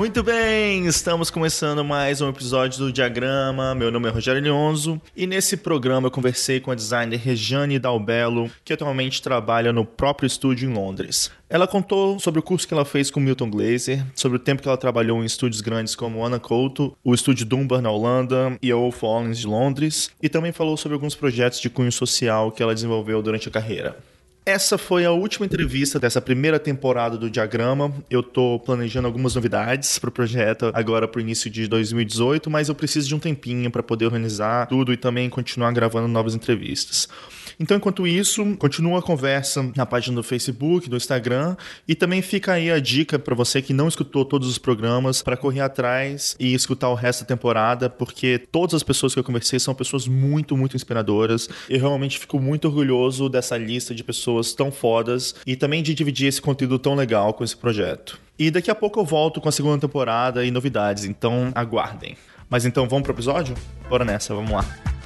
Muito bem, estamos começando mais um episódio do Diagrama. Meu nome é Rogério Leonzo e nesse programa eu conversei com a designer Regiane Dalbello, que atualmente trabalha no próprio estúdio em Londres. Ela contou sobre o curso que ela fez com Milton Glaser, sobre o tempo que ela trabalhou em estúdios grandes como Ana Couto, o estúdio Dunbar na Holanda e a Wolf Hollins de Londres, e também falou sobre alguns projetos de cunho social que ela desenvolveu durante a carreira. Essa foi a última entrevista dessa primeira temporada do Diagrama. Eu estou planejando algumas novidades para o projeto agora para o início de 2018, mas eu preciso de um tempinho para poder organizar tudo e também continuar gravando novas entrevistas. Então, enquanto isso, continua a conversa na página do Facebook, do Instagram e também fica aí a dica para você que não escutou todos os programas para correr atrás e escutar o resto da temporada, porque todas as pessoas que eu conversei são pessoas muito, muito inspiradoras. Eu realmente fico muito orgulhoso dessa lista de pessoas tão fodas e também de dividir esse conteúdo tão legal com esse projeto. E daqui a pouco eu volto com a segunda temporada e novidades, então aguardem. Mas então vamos pro episódio? Bora nessa, vamos lá.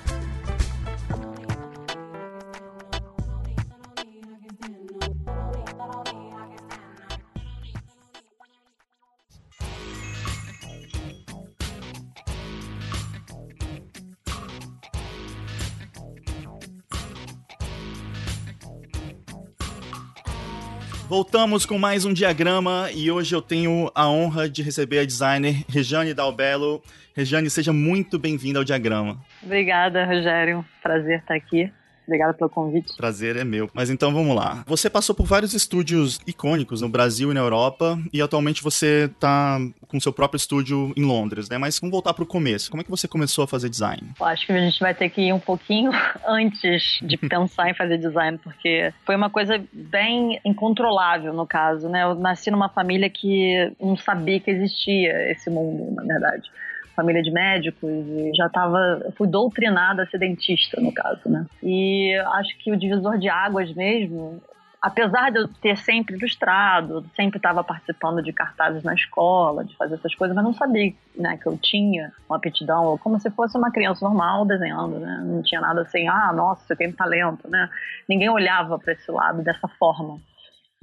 Voltamos com mais um diagrama e hoje eu tenho a honra de receber a designer Rejane Dalbello. Rejane, seja muito bem-vinda ao diagrama. Obrigada, Rogério. Prazer estar aqui. Obrigada pelo convite. Prazer é meu. Mas então vamos lá. Você passou por vários estúdios icônicos no Brasil e na Europa e atualmente você está com seu próprio estúdio em Londres, né? Mas vamos voltar para o começo. Como é que você começou a fazer design? Eu acho que a gente vai ter que ir um pouquinho antes de pensar em fazer design, porque foi uma coisa bem incontrolável no caso, né? Eu nasci numa família que não sabia que existia esse mundo, na verdade família de médicos e já estava, fui doutrinada a ser dentista, no caso, né? E acho que o divisor de águas mesmo, apesar de eu ter sempre ilustrado, sempre estava participando de cartazes na escola, de fazer essas coisas, mas não sabia né, que eu tinha uma aptidão, como se fosse uma criança normal desenhando, né? Não tinha nada assim, ah, nossa, você tem talento, né? Ninguém olhava para esse lado dessa forma.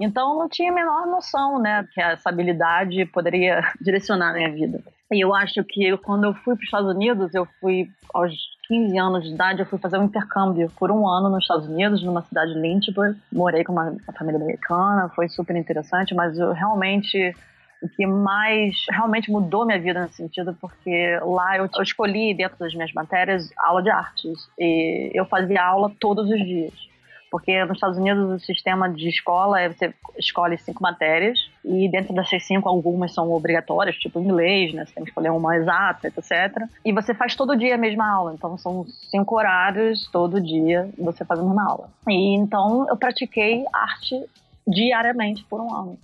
Então, não tinha a menor noção, né, que essa habilidade poderia direcionar a minha vida. E eu acho que quando eu fui para os Estados Unidos, eu fui aos 15 anos de idade, eu fui fazer um intercâmbio por um ano nos Estados Unidos, numa cidade de Lynchburg. Morei com uma, uma família americana, foi super interessante, mas eu realmente o que mais realmente mudou minha vida nesse sentido, porque lá eu, eu, escolhi dentro das minhas matérias aula de artes e eu fazia aula todos os dias. Porque nos Estados Unidos o sistema de escola é você escolhe cinco matérias e dentro dessas cinco algumas são obrigatórias, tipo inglês, né? Você tem que escolher uma exata, etc. E você faz todo dia a mesma aula. Então são cinco horários todo dia você faz a mesma aula. E então eu pratiquei arte diariamente por um ano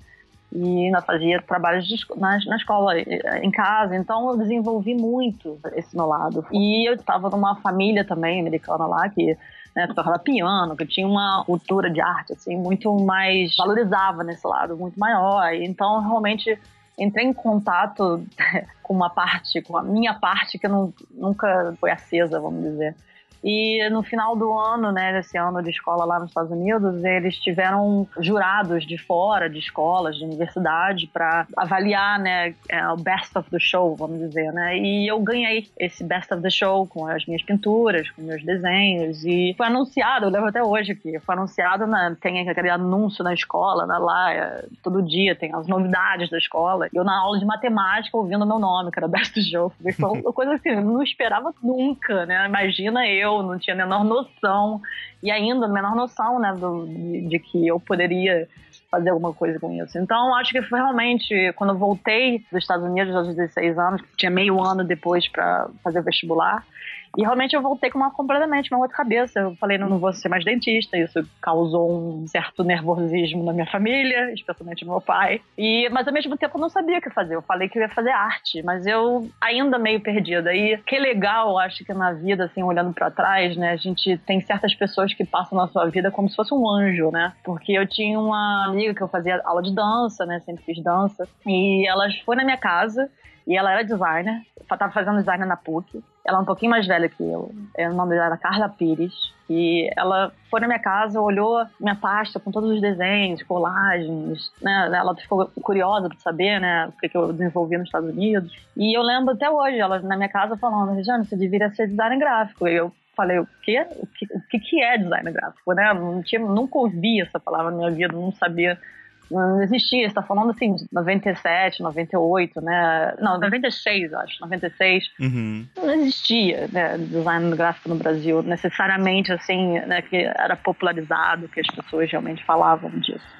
e ainda fazia trabalhos de, na, na escola, em casa, então eu desenvolvi muito esse meu lado. E eu estava numa família também americana lá que né, que tocava piano, que tinha uma cultura de arte, assim, muito mais, valorizava nesse lado, muito maior. Então, realmente, entrei em contato com uma parte, com a minha parte, que não, nunca foi acesa, vamos dizer. E no final do ano, né, desse ano de escola lá nos Estados Unidos, eles tiveram jurados de fora, de escolas, de universidade, para avaliar, né, é, o best of the show, vamos dizer, né? E eu ganhei esse best of the show com as minhas pinturas, com meus desenhos e foi anunciado, eu lembro até hoje aqui, foi anunciado, na, tem aquele anúncio na escola, né, lá, é, todo dia tem as novidades da escola. Eu na aula de matemática ouvindo meu nome, que era best of the show. Foi uma coisa assim, eu não esperava nunca, né? Imagina eu eu, não tinha a menor noção, e ainda a menor noção, né, do, de, de que eu poderia fazer alguma coisa com isso. Então, acho que foi realmente, quando eu voltei dos Estados Unidos aos 16 anos, tinha meio ano depois para fazer vestibular, e realmente eu voltei com uma completamente uma outra cabeça. Eu falei, não, não vou ser mais dentista. Isso causou um certo nervosismo na minha família, especialmente no meu pai. E, mas ao mesmo tempo eu não sabia o que fazer. Eu falei que eu ia fazer arte, mas eu ainda meio perdida. E que legal, acho que na vida, assim, olhando para trás, né, a gente tem certas pessoas que passam na sua vida como se fosse um anjo, né? Porque eu tinha uma amiga que eu fazia aula de dança, né, sempre fiz dança, e ela foi na minha casa E ela era designer, estava fazendo design na PUC. Ela é um pouquinho mais velha que eu. É, o nome dela era Carla Pires. E ela foi na minha casa, olhou minha pasta com todos os desenhos, colagens, né? Ela ficou curiosa para saber, né, o que, que eu desenvolvia nos Estados Unidos. E eu lembro até hoje, ela na minha casa falando, Regiane, você deveria ser designer gráfico. E eu falei, o quê? O que, o que é design gráfico, né? Não tinha, nunca ouvi essa palavra na minha vida, não sabia não existia, está falando assim, 97, 98, né? Não, 96, acho, 96. Uhum. Não existia né, design gráfico no Brasil, necessariamente assim, né, que era popularizado, que as pessoas realmente falavam disso.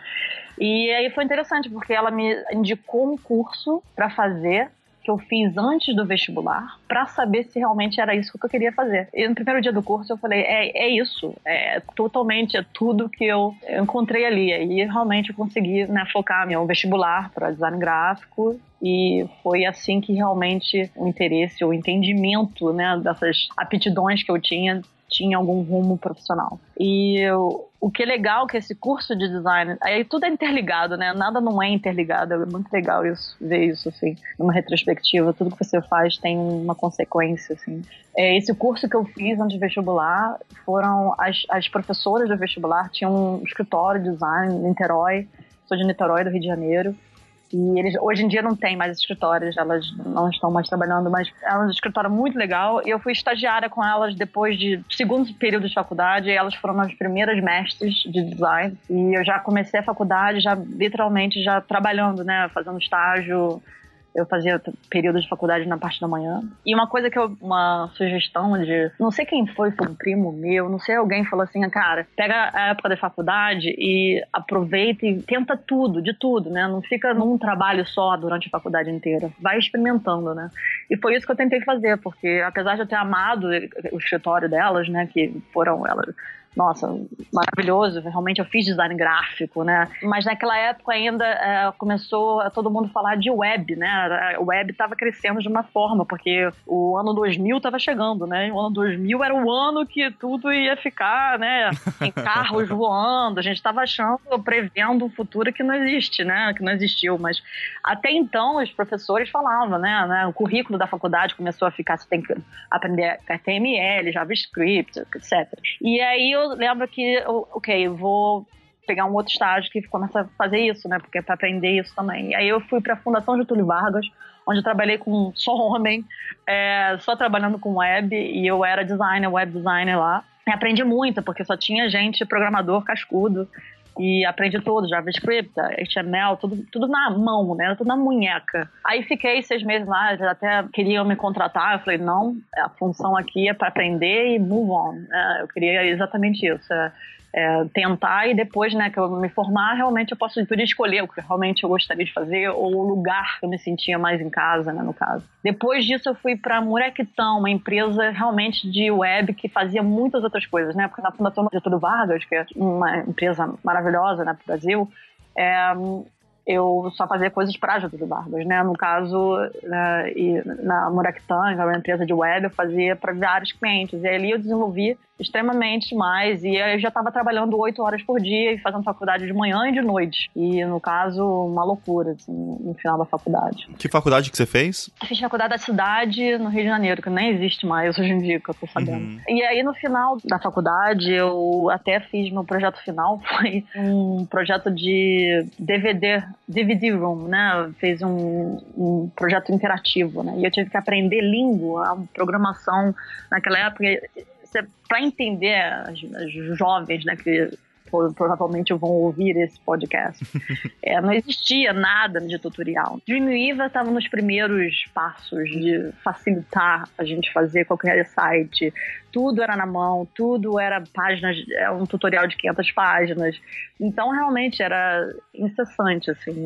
E aí foi interessante, porque ela me indicou um curso para fazer que eu fiz antes do vestibular para saber se realmente era isso que eu queria fazer. E no primeiro dia do curso eu falei, é, é isso, é totalmente, é tudo que eu encontrei ali. E realmente eu consegui né, focar meu vestibular para design gráfico e foi assim que realmente o interesse, o entendimento né, dessas aptidões que eu tinha tinha algum rumo profissional. E o que é legal que esse curso de design, aí tudo é interligado, né? Nada não é interligado, é muito legal isso, ver isso, assim, numa retrospectiva. Tudo que você faz tem uma consequência, assim. É, esse curso que eu fiz antes de vestibular foram as, as professoras do vestibular, tinham um escritório de design em Niterói, sou de Niterói, do Rio de Janeiro, e eles hoje em dia não tem mais escritórios, elas não estão mais trabalhando, mas é um escritório muito legal. Eu fui estagiária com elas depois de segundo período de faculdade, elas foram as primeiras mestres de design. E eu já comecei a faculdade, já literalmente já trabalhando, né, fazendo estágio, eu fazia período de faculdade na parte da manhã. E uma coisa que eu, uma sugestão de, não sei quem foi, foi um primo meu, não sei, alguém falou assim, cara, pega a época da faculdade e aproveita e tenta tudo, de tudo, né? Não fica num trabalho só durante a faculdade inteira. Vai experimentando, né? E foi isso que eu tentei fazer, porque apesar de eu ter amado o escritório delas, né, que foram elas nossa, maravilhoso, realmente eu fiz design gráfico, né? Mas naquela época ainda é, começou todo mundo falar de web, né? O web estava crescendo de uma forma, porque o ano 2000 estava chegando, né? O ano 2000 era o ano que tudo ia ficar, né? Em carros voando, a gente estava achando, prevendo um futuro que não existe, né? Que não existiu, mas até então os professores falavam, né? né? O currículo da faculdade começou a ficar, você tem que aprender HTML, JavaScript, etc. E aí eu lembro que, ok, vou pegar um outro estágio que começa a fazer isso, né? Porque é para aprender isso também. E aí eu fui para a Fundação Getúlio Vargas, onde eu trabalhei com só homem, é, só trabalhando com web, e eu era designer, web designer lá. E aprendi muito, porque só tinha gente programador cascudo, e aprendi tudo, JavaScript, HTML, tudo, tudo na mão, né? Tudo na munheca. Aí fiquei seis meses lá, até queriam me contratar, eu falei, não, a função aqui é para aprender e move on. É, eu queria exatamente isso. É, é, tentar e depois, né, que eu me formar, realmente eu posso poder escolher o que realmente eu gostaria de fazer ou o lugar que eu me sentia mais em casa, né, no caso. Depois disso eu fui para Murequitão, uma empresa realmente de web que fazia muitas outras coisas, né, porque na Fundação Getúlio Vargas, que é uma empresa maravilhosa, né, pro Brasil, é, eu só fazia coisas para Getúlio Vargas, né? No caso, né, e na Muraktan, que é uma empresa de web, eu fazia para vários clientes. E ali eu desenvolvi extremamente mais. E eu já estava trabalhando oito horas por dia e fazendo faculdade de manhã e de noite. E, no caso, uma loucura, assim, no final da faculdade. Que faculdade que você fez? Eu fiz faculdade da cidade no Rio de Janeiro, que nem existe mais hoje em dia, que eu tô sabendo. Uhum. E aí, no final da faculdade, eu até fiz meu projeto final, foi um projeto de DVD, DVD Room, né? Fez um, um projeto interativo, né? E eu tive que aprender língua, programação. Naquela época, para entender as, as, jovens, né, que provavelmente vão ouvir esse podcast, é, não existia nada de tutorial. Dreamweaver estava nos primeiros passos de facilitar a gente fazer qualquer site, tudo era na mão, tudo era páginas, é um tutorial de 500 páginas. Então, realmente era incessante, assim,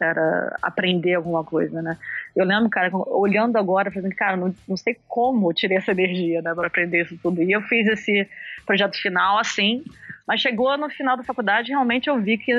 era, aprender alguma coisa, né? Eu lembro, cara, olhando agora, falando, cara, não, não sei como eu tirei essa energia, né, para aprender isso tudo. E eu fiz esse projeto final assim, mas chegou no final da faculdade, realmente eu vi que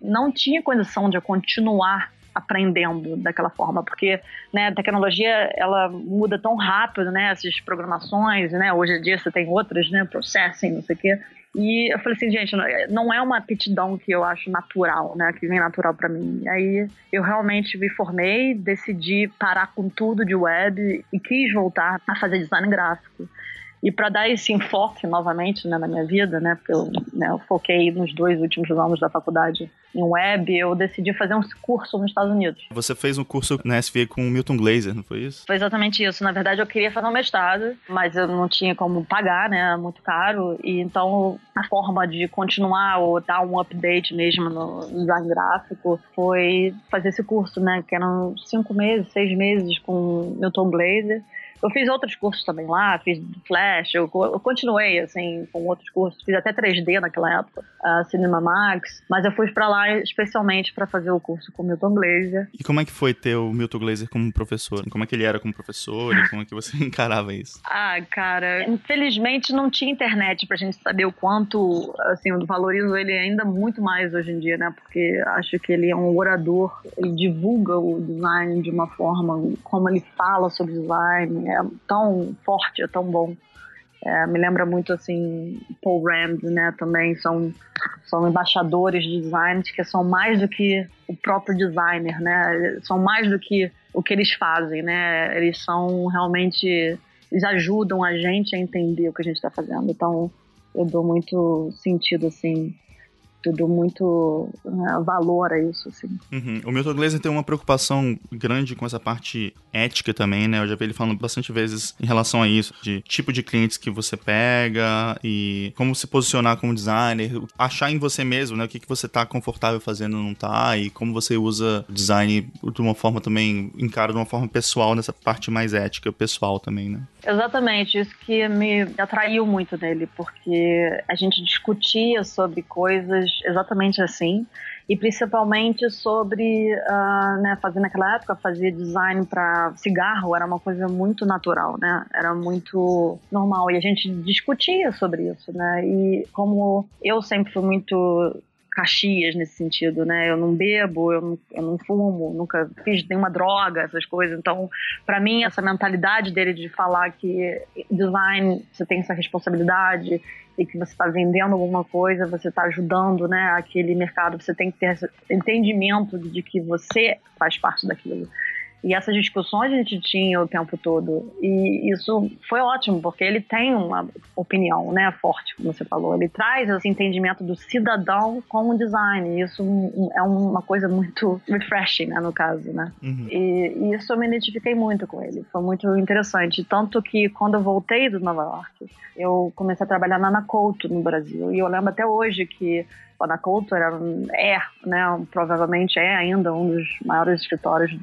não tinha condição de continuar aprendendo daquela forma, porque né, a tecnologia ela muda tão rápido, né, essas programações, né, hoje em dia você tem outras, né, processing, não sei o quê, E eu falei assim, gente, não é uma aptidão que eu acho natural, né? Que vem natural para mim. Aí eu realmente me formei, decidi parar com tudo de web e quis voltar a fazer design gráfico. E para dar esse enfoque novamente né, na minha vida, né, porque eu, né, eu, foquei nos dois últimos anos da faculdade em web, eu decidi fazer um curso nos Estados Unidos. Você fez um curso na SVA com o Milton Glaser, não foi isso? Foi exatamente isso. Na verdade, eu queria fazer um mestrado, mas eu não tinha como pagar, né, muito caro. E então a forma de continuar ou dar um update mesmo no design gráfico foi fazer esse curso, né, que eram cinco meses, seis meses com Milton Glaser. Eu fiz outros cursos também lá, fiz Flash, eu, eu, continuei, assim, com outros cursos, fiz até 3D naquela época, Cinema Max, mas eu fui para lá especialmente para fazer o curso com o Milton Glaser. E como é que foi ter o Milton Glaser como professor? Como é que ele era como professor e como é que você encarava isso? Ah, cara, infelizmente não tinha internet pra gente saber o quanto, assim, eu valorizo ele ainda muito mais hoje em dia, né, porque acho que ele é um orador, ele divulga o design de uma forma, como ele fala sobre design, é tão forte, é tão bom. É, me lembra muito assim Paul Rand, né? Também são são embaixadores de design que são mais do que o próprio designer, né? São mais do que o que eles fazem, né? Eles são realmente eles ajudam a gente a entender o que a gente está fazendo. Então eu dou muito sentido assim tudo muito né, valor a isso, assim. Uhum. O Milton Glaser tem uma preocupação grande com essa parte ética também, né? Eu já vi ele falando bastante vezes em relação a isso, de tipo de clientes que você pega e como se posicionar como designer, achar em você mesmo, né? O que, que você tá confortável fazendo não tá e como você usa design de uma forma também, encara de uma forma pessoal nessa parte mais ética, pessoal também, né? Exatamente, isso que me atraiu muito nele, porque a gente discutia sobre coisas exatamente assim, e principalmente sobre, uh, né, fazer naquela época, fazer design para cigarro era uma coisa muito natural, né, era muito normal, e a gente discutia sobre isso, né, e como eu sempre fui muito Caxias nesse sentido, né? Eu não bebo, eu não, eu não fumo, nunca fiz nenhuma droga, essas coisas. Então, para mim, essa mentalidade dele de falar que design você tem essa responsabilidade e que você está vendendo alguma coisa, você está ajudando, né, aquele mercado, você tem que ter entendimento de que você faz parte daquilo. E essas discussões a gente tinha o tempo todo. E isso foi ótimo, porque ele tem uma opinião né, forte, como você falou. Ele traz esse entendimento do cidadão com o design. E isso é uma coisa muito refreshing, né, no caso. Né? Uhum. E, e, isso eu me identifiquei muito com ele. Foi muito interessante. Tanto que quando eu voltei do Nova York, eu comecei a trabalhar na Anacolto, no Brasil. E eu lembro até hoje que a Anacolto era, é, né, provavelmente é ainda um dos maiores escritórios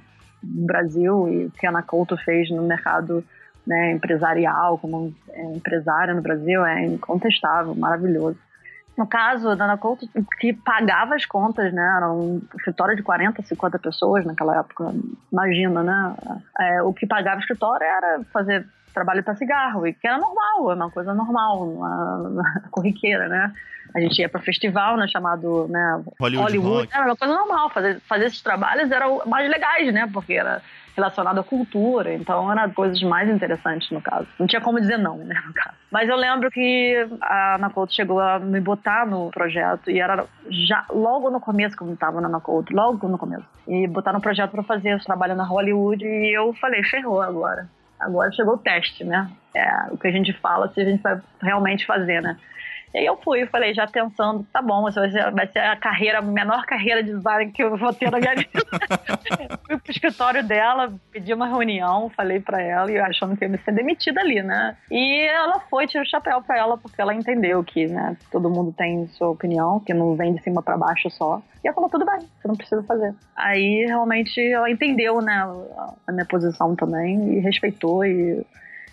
Brasil e o que a Ana Couto fez no mercado né, empresarial, como é, empresária no Brasil, é incontestável, maravilhoso. No caso da Ana Couto, que pagava as contas, né? Era um escritório de 40, 50 pessoas naquela época. Imagina, né? É, o que pagava o escritório era fazer trabalho para cigarro, e que era normal, é uma coisa normal, uma, uma corriqueira, né? A gente ia para festival, né, chamado né, Hollywood, Hollywood. era uma coisa normal, fazer, fazer esses trabalhos eram mais legais, né? Porque era relacionado à cultura, então era coisas mais interessantes no caso. Não tinha como dizer não, né, no caso. Mas eu lembro que a Ana Couto chegou a me botar no projeto e era já logo no começo, quando estava na Ana Couto, logo no começo. E botar no projeto para fazer esse trabalho na Hollywood e eu falei, ferrou agora agora chegou o teste, né? É o que a gente fala se a gente vai realmente fazer, né? E aí eu fui, eu falei, já pensando, tá bom, essa vai ser, vai ser a carreira, a menor carreira de design que eu vou ter na minha vida. fui pro escritório dela, pedi uma reunião, falei para ela, e achando que eu ia ser demitida ali, né? E ela foi, tirou o chapéu para ela, porque ela entendeu que, né, todo mundo tem sua opinião, que não vem de cima para baixo só. E ela falou, tudo bem, você não precisa fazer. Aí realmente ela entendeu, né, a minha posição também, e respeitou, e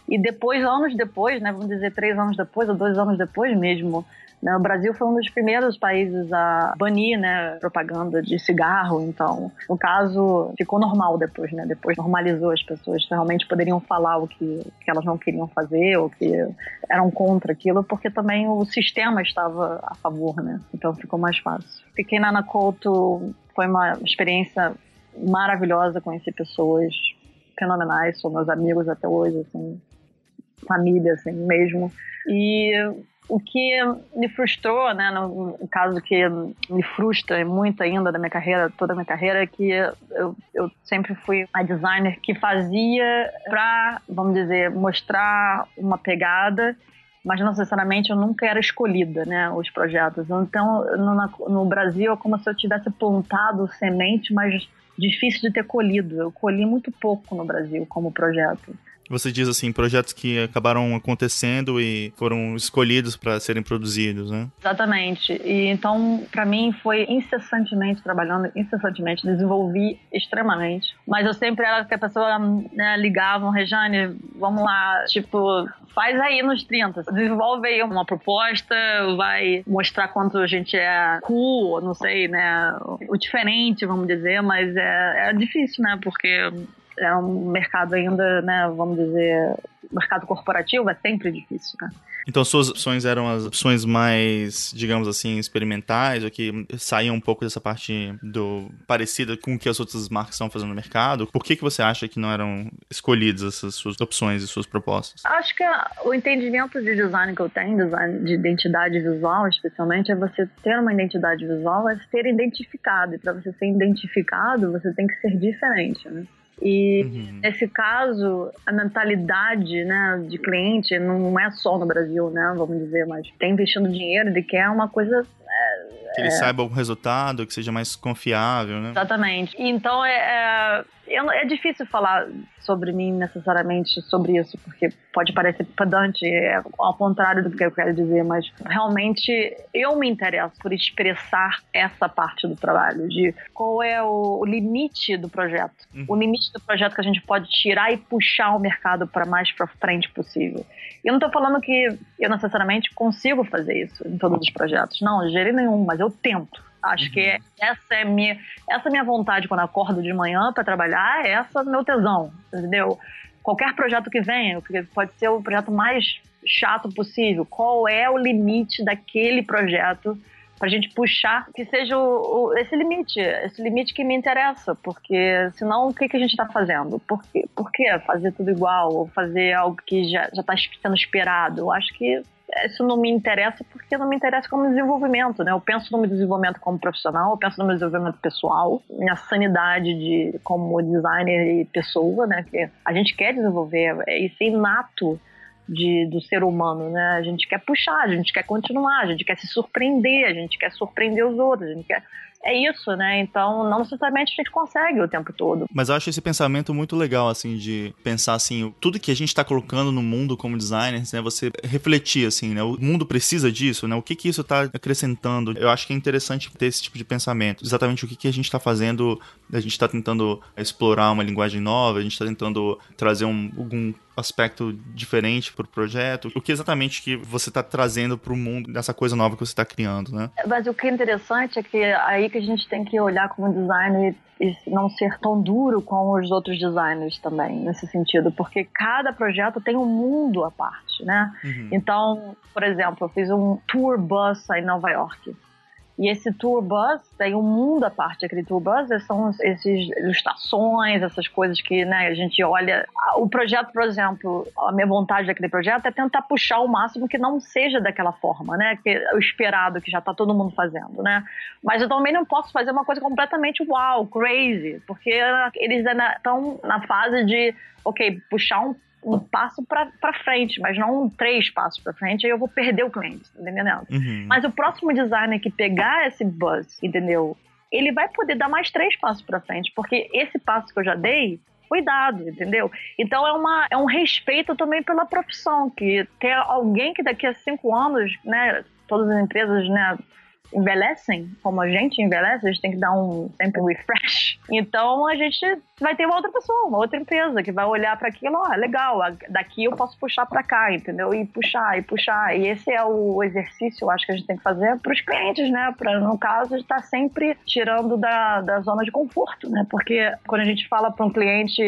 e depois, anos depois, né, vamos dizer três anos depois ou dois anos depois mesmo, né, o Brasil foi um dos primeiros países a banir né, propaganda de cigarro. Então, no caso, ficou normal depois, né? Depois normalizou as pessoas realmente poderiam falar o que, que elas não queriam fazer ou que eram contra aquilo, porque também o sistema estava a favor, né? Então ficou mais fácil. Fiquei na Anacolto, foi uma experiência maravilhosa, conheci pessoas fenomenais, são meus amigos até hoje, assim, família, assim, mesmo. E O que me frustrou, né, no, caso que me frustra muito ainda da minha carreira, toda a minha carreira, é que eu, eu sempre fui a designer que fazia para, vamos dizer, mostrar uma pegada mas não necessariamente eu nunca era escolhida, né, os projetos. Então, no, no Brasil é como se eu tivesse plantado semente, mas difícil de ter colhido. Eu colhi muito pouco no Brasil como projeto. Você diz assim, projetos que acabaram acontecendo e foram escolhidos para serem produzidos, né? Exatamente. E então, para mim, foi incessantemente trabalhando, incessantemente, desenvolvi extremamente. Mas eu sempre era que a pessoa né, ligava, Rejane, vamos lá, tipo, faz aí nos 30, desenvolve aí uma proposta, vai mostrar quanto a gente é cool, não sei, né? O diferente, vamos dizer, mas é, é difícil, né? Porque é um mercado ainda, né, vamos dizer, mercado corporativo é sempre difícil, né? Então suas opções eram as opções mais, digamos assim, experimentais, ou que saíam um pouco dessa parte do parecida com o que as outras marcas estão fazendo no mercado. Por que, que você acha que não eram escolhidas essas suas opções e suas propostas? Acho que o entendimento de design que eu tenho, design de identidade visual especialmente, é você ter uma identidade visual, é ser identificado. E para você ser identificado, você tem que ser diferente, né? E uhum. nesse caso, a mentalidade né, de cliente não é só no Brasil, né? Vamos dizer, mas tem investindo dinheiro, ele quer uma coisa. É, que ele é... saiba o resultado, que seja mais confiável, né? Exatamente. Então é, é, é difícil falar sobre mim necessariamente sobre isso, porque pode parecer pedante, é ao contrário do que eu quero dizer, mas realmente eu me interesso por expressar essa parte do trabalho, de qual é o limite do projeto, uhum. o limite do projeto que a gente pode tirar e puxar o mercado para mais para frente possível. Eu não estou falando que eu necessariamente consigo fazer isso em todos os projetos, não, gerei nenhum, mas eu tento. Acho uhum. que essa é minha, essa é minha vontade quando acordo de manhã para trabalhar, essa é meu tesão, entendeu? Qualquer projeto que venha, pode ser o projeto mais chato possível, qual é o limite daquele projeto para a gente puxar que seja o, o, esse limite, esse limite que me interessa, porque senão o que, que a gente está fazendo? Por, quê? por que fazer tudo igual ou fazer algo que já está sendo esperado? Eu acho que isso não me interessa porque não me interessa como desenvolvimento, né? Eu penso no meu desenvolvimento como profissional, eu penso no meu desenvolvimento pessoal, minha sanidade de como designer e pessoa, né? Que a gente quer desenvolver, é isso é inato de, do ser humano, né? A gente quer puxar, a gente quer continuar, a gente quer se surpreender, a gente quer surpreender os outros, a gente quer é isso, né? Então, não necessariamente a gente consegue o tempo todo. Mas eu acho esse pensamento muito legal, assim, de pensar assim, tudo que a gente está colocando no mundo como designers, né? Você refletir, assim, né? O mundo precisa disso, né? O que que isso está acrescentando? Eu acho que é interessante ter esse tipo de pensamento. Exatamente o que que a gente está fazendo, a gente está tentando explorar uma linguagem nova, a gente está tentando trazer um, algum aspecto diferente para o projeto? O que exatamente que você está trazendo para o mundo dessa coisa nova que você está criando, né? Mas o que é interessante é que aí que a gente tem que olhar como designer e não ser tão duro com os outros designers também, nesse sentido, porque cada projeto tem um mundo à parte, né? Uhum. Então, por exemplo, eu fiz um tour bus em Nova York. E esse tour bus tem um mundo à parte. Aquele tour bus são essas ilustrações, essas coisas que né, a gente olha. O projeto, por exemplo, a minha vontade daquele projeto é tentar puxar o máximo que não seja daquela forma, né? Que é o esperado, que já está todo mundo fazendo, né? Mas eu também não posso fazer uma coisa completamente wow, crazy, porque eles estão na fase de, ok, puxar um um passo para frente, mas não três passos para frente, aí eu vou perder o cliente, tá entendendo? Uhum. Mas o próximo designer que pegar esse buzz, entendeu? Ele vai poder dar mais três passos para frente, porque esse passo que eu já dei foi dado, entendeu? Então é, uma, é um respeito também pela profissão, que ter alguém que daqui a cinco anos, né, todas as empresas, né, envelhecem, como a gente envelhece, a gente tem que dar um sempre um refresh. Então a gente vai ter uma outra pessoa, uma outra empresa que vai olhar para aquilo, ó, legal, daqui eu posso puxar para cá, entendeu? E puxar, e puxar. E esse é o exercício, eu acho que a gente tem que fazer para os clientes, né? Para no caso estar tá sempre tirando da, da zona de conforto, né? Porque quando a gente fala para um cliente,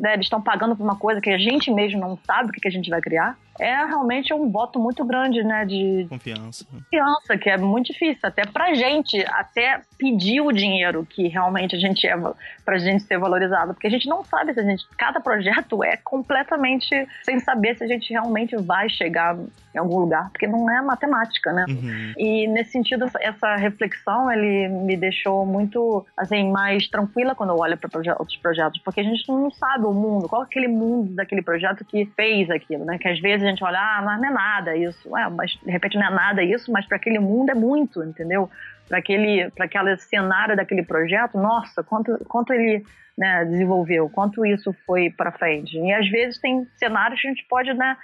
né, eles estão pagando por uma coisa que a gente mesmo não sabe o que, que a gente vai criar, é realmente um voto muito grande, né? De confiança. Confiança, que é muito difícil, até pra gente, até pedir o dinheiro que realmente a gente é, pra gente ser valorizado polarizada, porque a gente não sabe se a gente. Cada projeto é completamente sem saber se a gente realmente vai chegar em algum lugar, porque não é matemática, né? Uhum. E nesse sentido, essa reflexão ele me deixou muito assim mais tranquila quando eu olho para proje outros projetos, porque a gente não sabe o mundo, qual é aquele mundo daquele projeto que fez aquilo, né? Que às vezes a gente olha, ah, mas não é nada isso, é, mas de repente não é nada isso, mas para aquele mundo é muito, entendeu? Para aquele, para aquela cenário daquele projeto, nossa, quanto, quanto ele né, desenvolveu, quanto isso foi para frente. E às vezes tem cenários que a gente pode, né?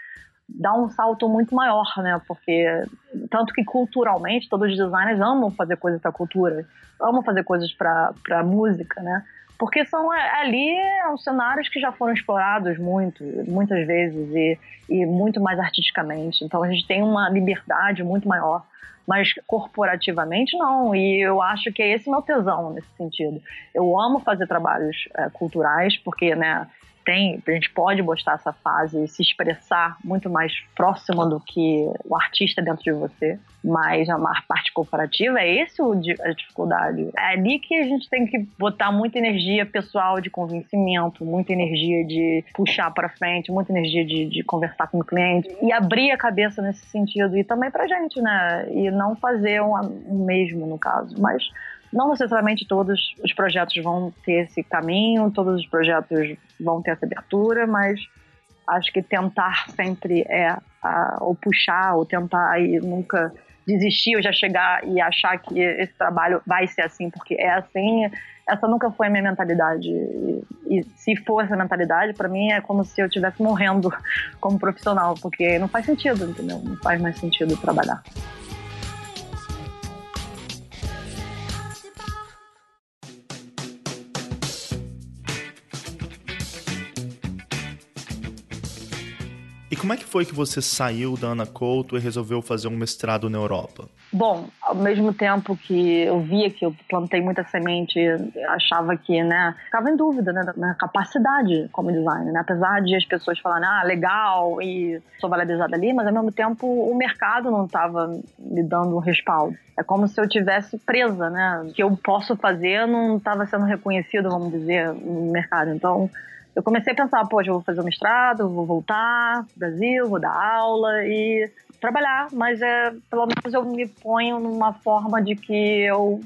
dar um salto muito maior, né? Porque tanto que culturalmente todos os designers amam fazer coisas para cultura, amam fazer coisas para música, né? Porque são é, ali são cenários que já foram explorados muito, muitas vezes e, e muito mais artisticamente. Então a gente tem uma liberdade muito maior mas corporativamente não. E eu acho que é esse meu tesão nesse sentido. Eu amo fazer trabalhos é, culturais, porque, né, tem, a gente pode mostrar essa fase, se expressar muito mais próximo do que o artista dentro de você, mas a parte corporativa é esse a dificuldade. É ali que a gente tem que botar muita energia pessoal de convencimento, muita energia de puxar para frente, muita energia de, de, conversar com o cliente e abrir a cabeça nesse sentido e também pra gente, né? E não fazer o um, um mesmo no caso, mas não necessariamente todos os projetos vão ter esse caminho, todos os projetos vão ter essa abertura, mas acho que tentar sempre é a, ou puxar ou tentar e nunca desistir ou já chegar e achar que esse trabalho vai ser assim porque é assim. Essa nunca foi a minha mentalidade. E, e se for essa mentalidade para mim é como se eu estivesse morrendo como profissional porque não faz sentido entendeu? Não faz mais sentido trabalhar como é que foi que você saiu da Ana Couto e resolveu fazer um mestrado na Europa? Bom, ao mesmo tempo que eu via que eu plantei muita semente, achava que, né, ficava em dúvida, né, da minha capacidade como designer, né? Apesar de as pessoas falarem, ah, legal, e sou valorizada ali, mas ao mesmo tempo o mercado não estava me dando um respaldo. É como se eu tivesse presa, né? O que eu posso fazer não estava sendo reconhecido, vamos dizer, no mercado. Então, eu comecei a pensar, poxa, eu vou fazer o mestrado, vou voltar pro Brasil, vou dar aula e trabalhar, mas é, pelo menos eu me ponho numa forma de que eu,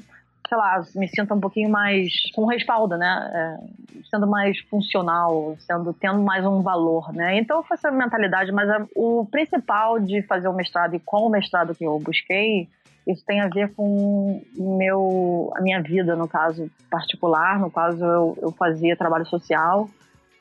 sei lá, me sinta um pouquinho mais com respaldo, né? É, sendo mais funcional, sendo tendo mais um valor, né? Então foi essa mentalidade, mas o principal de fazer o mestrado e qual o mestrado que eu busquei isso tem a ver com meu, a minha vida, no caso particular. No caso, eu, eu fazia trabalho social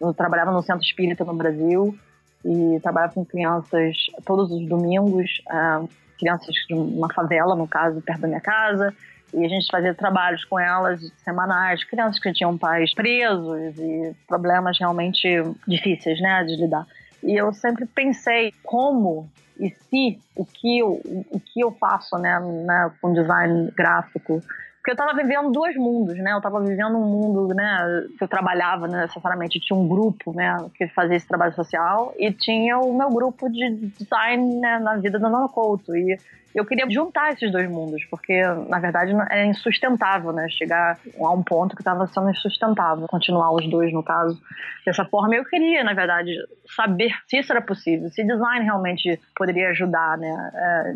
eu trabalhava no centro espírita no Brasil e trabalhava com crianças todos os domingos, uh, crianças de uma favela, no caso, perto da minha casa. E a gente fazia trabalhos com elas semanais, crianças que tinham pais presos e problemas realmente difíceis, né, de lidar. E eu sempre pensei como e se o que eu, o que eu faço, né, né com design gráfico porque eu tava vivendo dois mundos, né? Eu tava vivendo um mundo, né? Que eu trabalhava né, necessariamente. Tinha um grupo, né? Que fazia esse trabalho social. E tinha o meu grupo de design né, na vida do Nono Couto. E eu queria juntar esses dois mundos, porque na verdade é insustentável, né? Chegar a um ponto que estava sendo insustentável, continuar os dois no caso dessa forma. Eu queria, na verdade, saber se isso era possível, se design realmente poderia ajudar, né? É,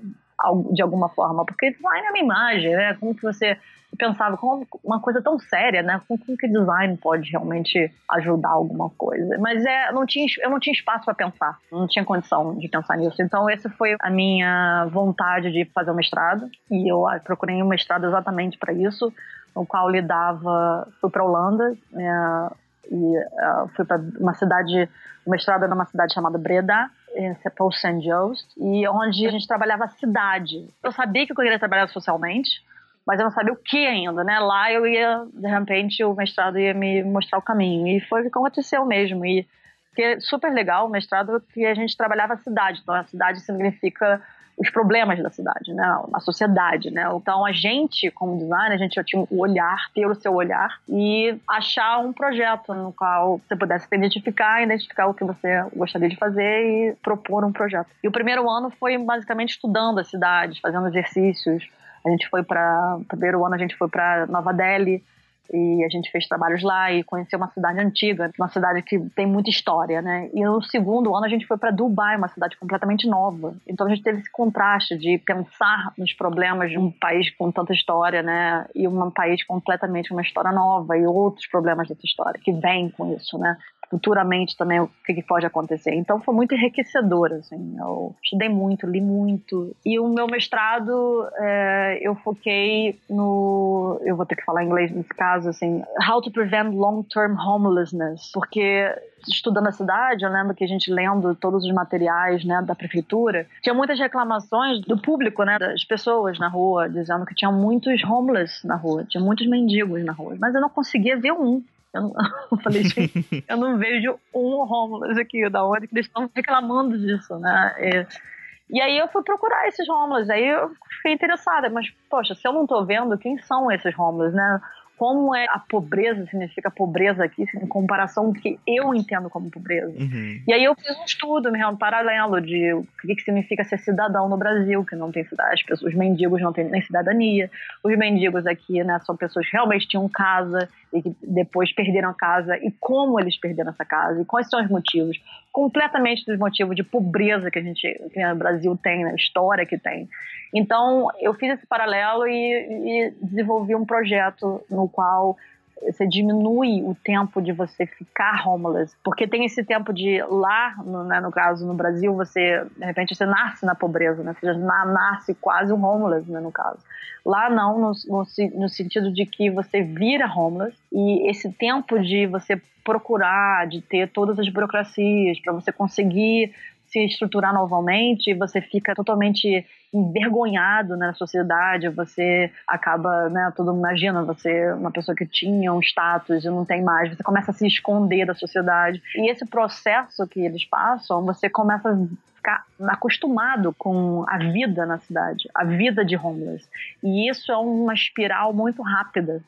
de alguma forma, porque design é uma imagem, né? Como que você pensava como uma coisa tão séria, né? Como, como que design pode realmente ajudar alguma coisa? Mas é, não tinha, eu não tinha espaço para pensar, não tinha condição de pensar nisso. Então essa foi a minha vontade de fazer o mestrado e eu ah, procurei um mestrado exatamente para isso, no qual lidava, fui para Holanda né? e uh, fui para uma cidade, o mestrado era numa cidade chamada Breda em Sepul St. Joe's, e onde a gente trabalhava a cidade. Eu sabia que eu queria trabalhar socialmente, mas eu não sabia o que ainda, né? Lá eu ia, de repente, o mestrado ia me mostrar o caminho. E foi o que aconteceu mesmo. E que é super legal o mestrado que a gente trabalhava a cidade. Então, a cidade significa os problemas da cidade, né? A sociedade, né? Então a gente, como designer, a gente tinha o olhar, ter o seu olhar e achar um projeto no qual você pudesse se identificar, identificar o que você gostaria de fazer e propor um projeto. E o primeiro ano foi basicamente estudando a cidade, fazendo exercícios. A gente foi para primeiro ano a gente foi para Nova Delhi, e a gente fez trabalhos lá e conheceu uma cidade antiga, uma cidade que tem muita história, né? E no segundo ano a gente foi para Dubai, uma cidade completamente nova. Então a gente teve esse contraste de pensar nos problemas de um país com tanta história, né? E um país completamente uma história nova e outros problemas dessa história que vêm com isso, né? Futuramente também o que, pode acontecer. Então foi muito enriquecedor, assim. Eu estudei muito, li muito. E o meu mestrado, é, eu foquei no... Eu vou ter que falar inglês nesse caso, assim. How to prevent long-term homelessness. Porque estudando a cidade, eu lembro que a gente lendo todos os materiais né, da prefeitura, tinha muitas reclamações do público, né, das pessoas na rua, dizendo que tinha muitos homeless na rua, tinha muitos mendigos na rua. Mas eu não conseguia ver um. Eu, não, eu falei, gente, eu não vejo um homeless aqui, da onde que eles estão reclamando disso, né? E, e, aí eu fui procurar esses homeless, aí eu fiquei interessada, mas, poxa, se eu não tô vendo, quem são esses homeless, né? Como é a pobreza significa pobreza aqui em comparação com o que eu entendo como pobreza. Uhum. E aí eu fiz um estudo um paralelo de o que, que significa ser cidadão no Brasil, que não tem cidade, as pessoas, os mendigos não têm nem cidadania, os mendigos aqui né, são pessoas que realmente tinham casa e que depois perderam a casa e como eles perderam essa casa e quais são os motivos completamente dos motivos de pobreza que a gente que no Brasil tem na história que tem. Então eu fiz esse paralelo e, e desenvolvi um projeto no qual você diminui o tempo de você ficar homeless, porque tem esse tempo de lá, no, né, no caso no Brasil, você de repente você nasce na pobreza, né? Você já nasce quase um homeless, né, no caso. Lá não, no, no, no sentido de que você vira homeless e esse tempo de você procurar, de ter todas as burocracias para você conseguir se estruturar novamente, você fica totalmente envergonhado né, na sociedade, você acaba, né, todo mundo imagina, você uma pessoa que tinha um status e não tem mais, você começa a se esconder da sociedade. E esse processo que eles passam, você começa a ficar acostumado com a vida na cidade, a vida de homeless. E isso é uma espiral muito rápida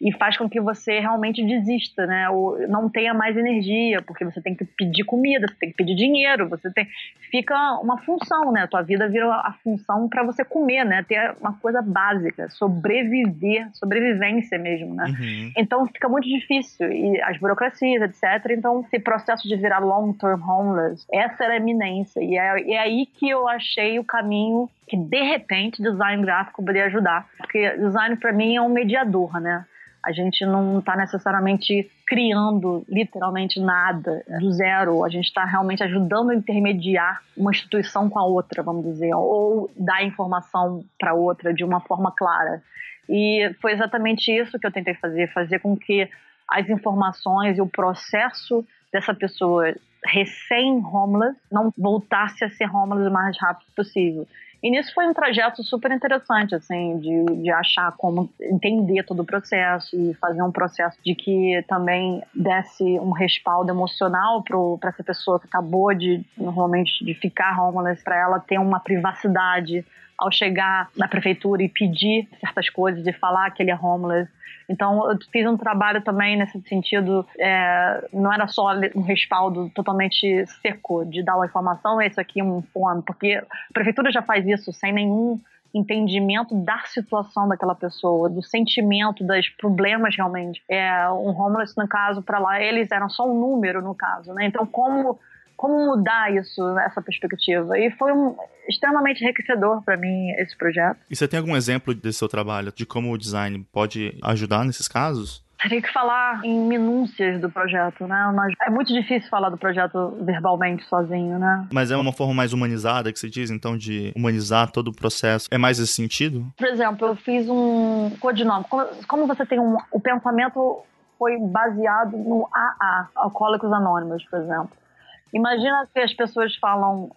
e faz com que você realmente desista, né? Ou não tenha mais energia, porque você tem que pedir comida, você tem que pedir dinheiro, você tem fica uma função, né? A tua vida vira a função para você comer, né? Ter uma coisa básica, sobreviver, sobrevivência mesmo, né? Uhum. Então fica muito difícil e as burocracias, etc. Então esse processo de virar long-term homeless, essa era a eminência e é, é aí que eu achei o caminho que de repente design gráfico poderia ajudar, porque design para mim é um mediador, né? A gente não está necessariamente criando literalmente nada do zero. A gente está realmente ajudando a intermediar uma instituição com a outra, vamos dizer, ou dar informação para outra de uma forma clara. E foi exatamente isso que eu tentei fazer, fazer com que as informações e o processo dessa pessoa recém-homeless não voltasse a ser homeless o mais rápido possível. E nisso foi um trajeto super interessante, assim, de, de achar como entender todo o processo e fazer um processo de que também desse um respaldo emocional para essa pessoa que acabou de, normalmente, de ficar homeless, para ela ter uma privacidade ao chegar na prefeitura e pedir certas coisas, de falar que ele é homeless. Então, eu fiz um trabalho também nesse sentido, é, não era só um respaldo totalmente seco de dar uma informação, esse aqui é um form, porque a prefeitura já faz isso sem nenhum entendimento da situação daquela pessoa, do sentimento, dos problemas realmente. É, um homeless, no caso, para lá, eles eram só um número, no caso, né? Então, como como mudar isso, essa perspectiva. E foi um, extremamente enriquecedor para mim esse projeto. E você tem algum exemplo desse seu trabalho, de como o design pode ajudar nesses casos? Teria que falar em minúcias do projeto, né? Mas é muito difícil falar do projeto verbalmente sozinho, né? Mas é uma forma mais humanizada que você diz, então, de humanizar todo o processo. É mais esse sentido? Por exemplo, eu fiz um codinome. Como, como você tem um. O pensamento foi baseado no AA, Alcoólicos Anônimos, por exemplo. Imagina que as pessoas falam,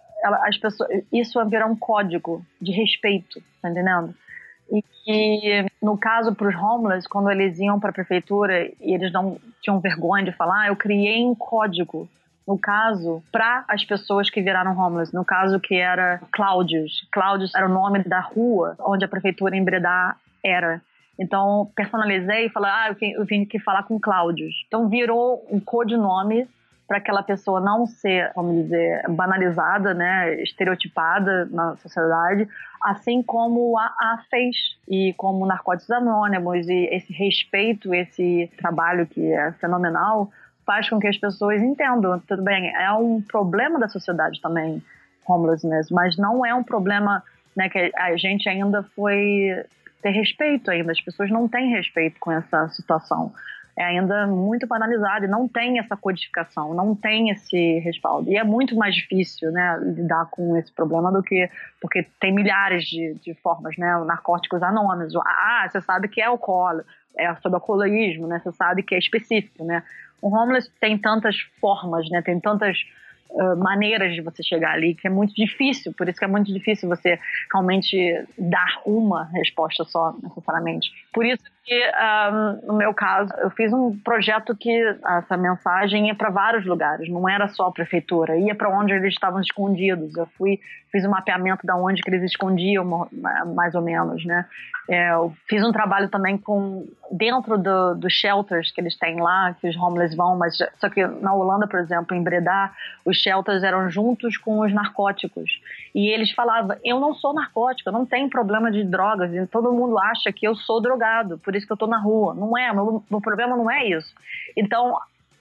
as pessoas, isso virar um código de respeito, tá entendendo? E que, no caso, para os homeless, quando eles iam para a prefeitura e eles não tinham vergonha de falar, ah, eu criei um código no caso, para as pessoas que viraram homeless. No caso, que era Cláudios. Cláudios era o nome da rua onde a prefeitura em Breda era. Então, personalizei e falei, ah, eu vim aqui falar com Cláudios. Então, virou um codinome para aquela pessoa não ser, vamos dizer, banalizada, né, estereotipada na sociedade, assim como a, a fez. E como Narcóticos Anônimos e esse respeito, esse trabalho que é fenomenal, faz com que as pessoas entendam, tudo bem, é um problema da sociedade também, homelessness, mas não é um problema né, que a gente ainda foi ter respeito ainda, as pessoas não têm respeito com essa situação é ainda muito banalizado e não tem essa codificação, não tem esse respaldo. E é muito mais difícil né, lidar com esse problema do que. Porque tem milhares de, de formas, né? Narcóticos anônimos. Ah, você sabe que é alcoólico, é sobre alcoolismo, né? Você sabe que é específico, né? O homeless tem tantas formas, né? Tem tantas maneiras de você chegar ali que é muito difícil. Por isso que é muito difícil você realmente dar uma resposta só, necessariamente. Por isso que, um, no meu caso, eu fiz um projeto que essa mensagem ia para vários lugares, não era só a prefeitura, ia para onde eles estavam escondidos. Eu fui fiz um mapeamento da onde que eles escondiam, mais ou menos, né? É, eu fiz um trabalho também com dentro dos do shelters que eles têm lá, que os homeless vão, mas só que na Holanda, por exemplo, em Breda, os shelters eram juntos com os narcóticos. E eles falavam: "Eu não sou narcótico, eu não tenho problema de drogas, e todo mundo acha que eu sou drogado, por isso que eu tô na rua". Não é, meu, meu problema não é isso. Então,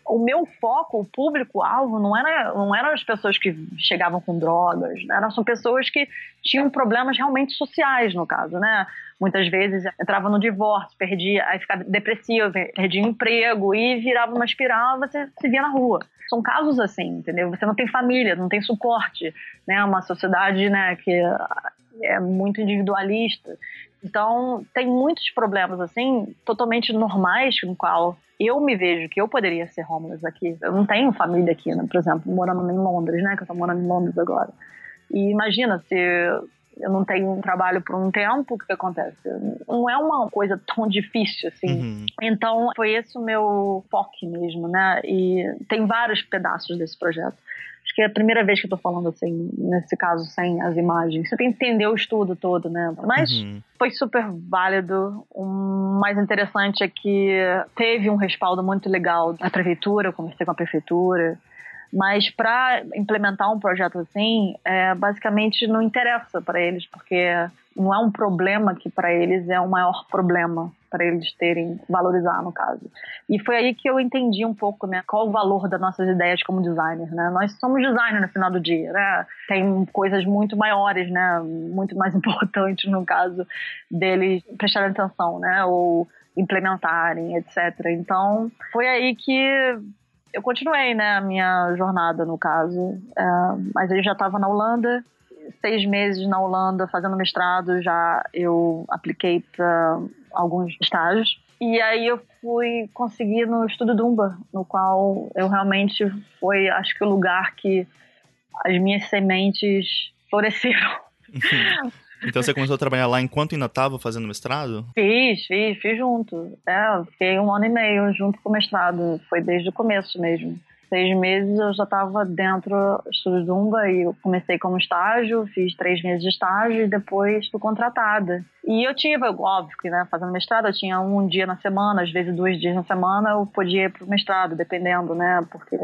o meu foco, o público-alvo, não era, não eram as pessoas que chegavam com drogas, né? eram são pessoas que tinham problemas realmente sociais, no caso, né? Muitas vezes entrava no divórcio, perdia, aí ficava depressivo, perdia emprego e virava uma espiral, você se via na rua. São casos assim, entendeu? Você não tem família, não tem suporte, né? Uma sociedade, né, que é muito individualista. Então, tem muitos problemas assim, totalmente normais, no qual eu me vejo que eu poderia ser homeless aqui. Eu não tenho família aqui, né? Por exemplo, morando em Londres, né? Que eu tô morando em Londres agora. E imagina se eu não tenho um trabalho por um tempo, o que, que acontece? Não é uma coisa tão difícil assim. Uhum. Então, foi esse o meu foco mesmo, né? E tem vários pedaços desse projeto. Acho que é a primeira vez que eu tô falando assim, nesse caso, sem as imagens. Você tem que entender o estudo todo, né? Mas uhum. foi super válido. O mais interessante é que teve um respaldo muito legal da prefeitura, eu conversei com a prefeitura. Mas para implementar um projeto assim, é, basicamente não interessa para eles, porque não é um problema que para eles é o maior problema para eles terem valorizar no caso. E foi aí que eu entendi um pouco, né, qual o valor das nossas ideias como designer, né? Nós somos designer no final do dia, né? Tem coisas muito maiores, né, muito mais importantes no caso deles prestarem atenção, né, ou implementarem, etc. Então, foi aí que eu continuei, né, a minha jornada no caso. É, mas eu já estava na Holanda seis meses na Holanda fazendo mestrado, já eu apliquei para alguns estágios. E aí eu fui conseguir no Estudo Dumba, no qual eu realmente foi, acho que o lugar que as minhas sementes floresceram. Então você começou a trabalhar lá enquanto ainda estava fazendo mestrado? Fiz, fiz, fiz junto. É, fiquei um ano e meio junto com o mestrado. Foi desde o começo mesmo seis meses eu já estava dentro do Zumba e eu comecei como estágio, fiz três meses de estágio e depois fui contratada. E eu tinha, óbvio que, né, fazendo mestrado, eu tinha um dia na semana, às vezes dois dias na semana, eu podia ir pro mestrado, dependendo, né, porque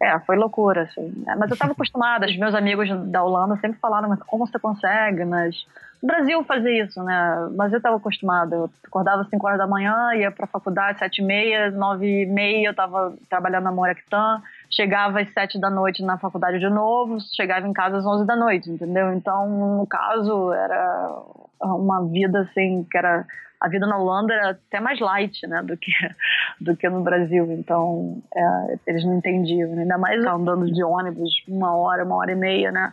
é, foi loucura, assim. Mas eu estava acostumada, os meus amigos da Holanda sempre falaram, mas como você consegue, mas o Brasil fazia isso, né? Mas eu estava acostumada. Eu acordava às 5 horas da manhã, ia para a faculdade, 7 e meia, 9 e meia eu estava trabalhando na Morectan, chegava às 7 da noite na faculdade de novo, chegava em casa às 11 da noite, entendeu? Então, no caso, era uma vida assim, que era a vida na Holanda era até mais light, né, do que, do que no Brasil. Então, é, eles não entendiam. Ainda mais andando de ônibus uma hora, uma hora e meia, né?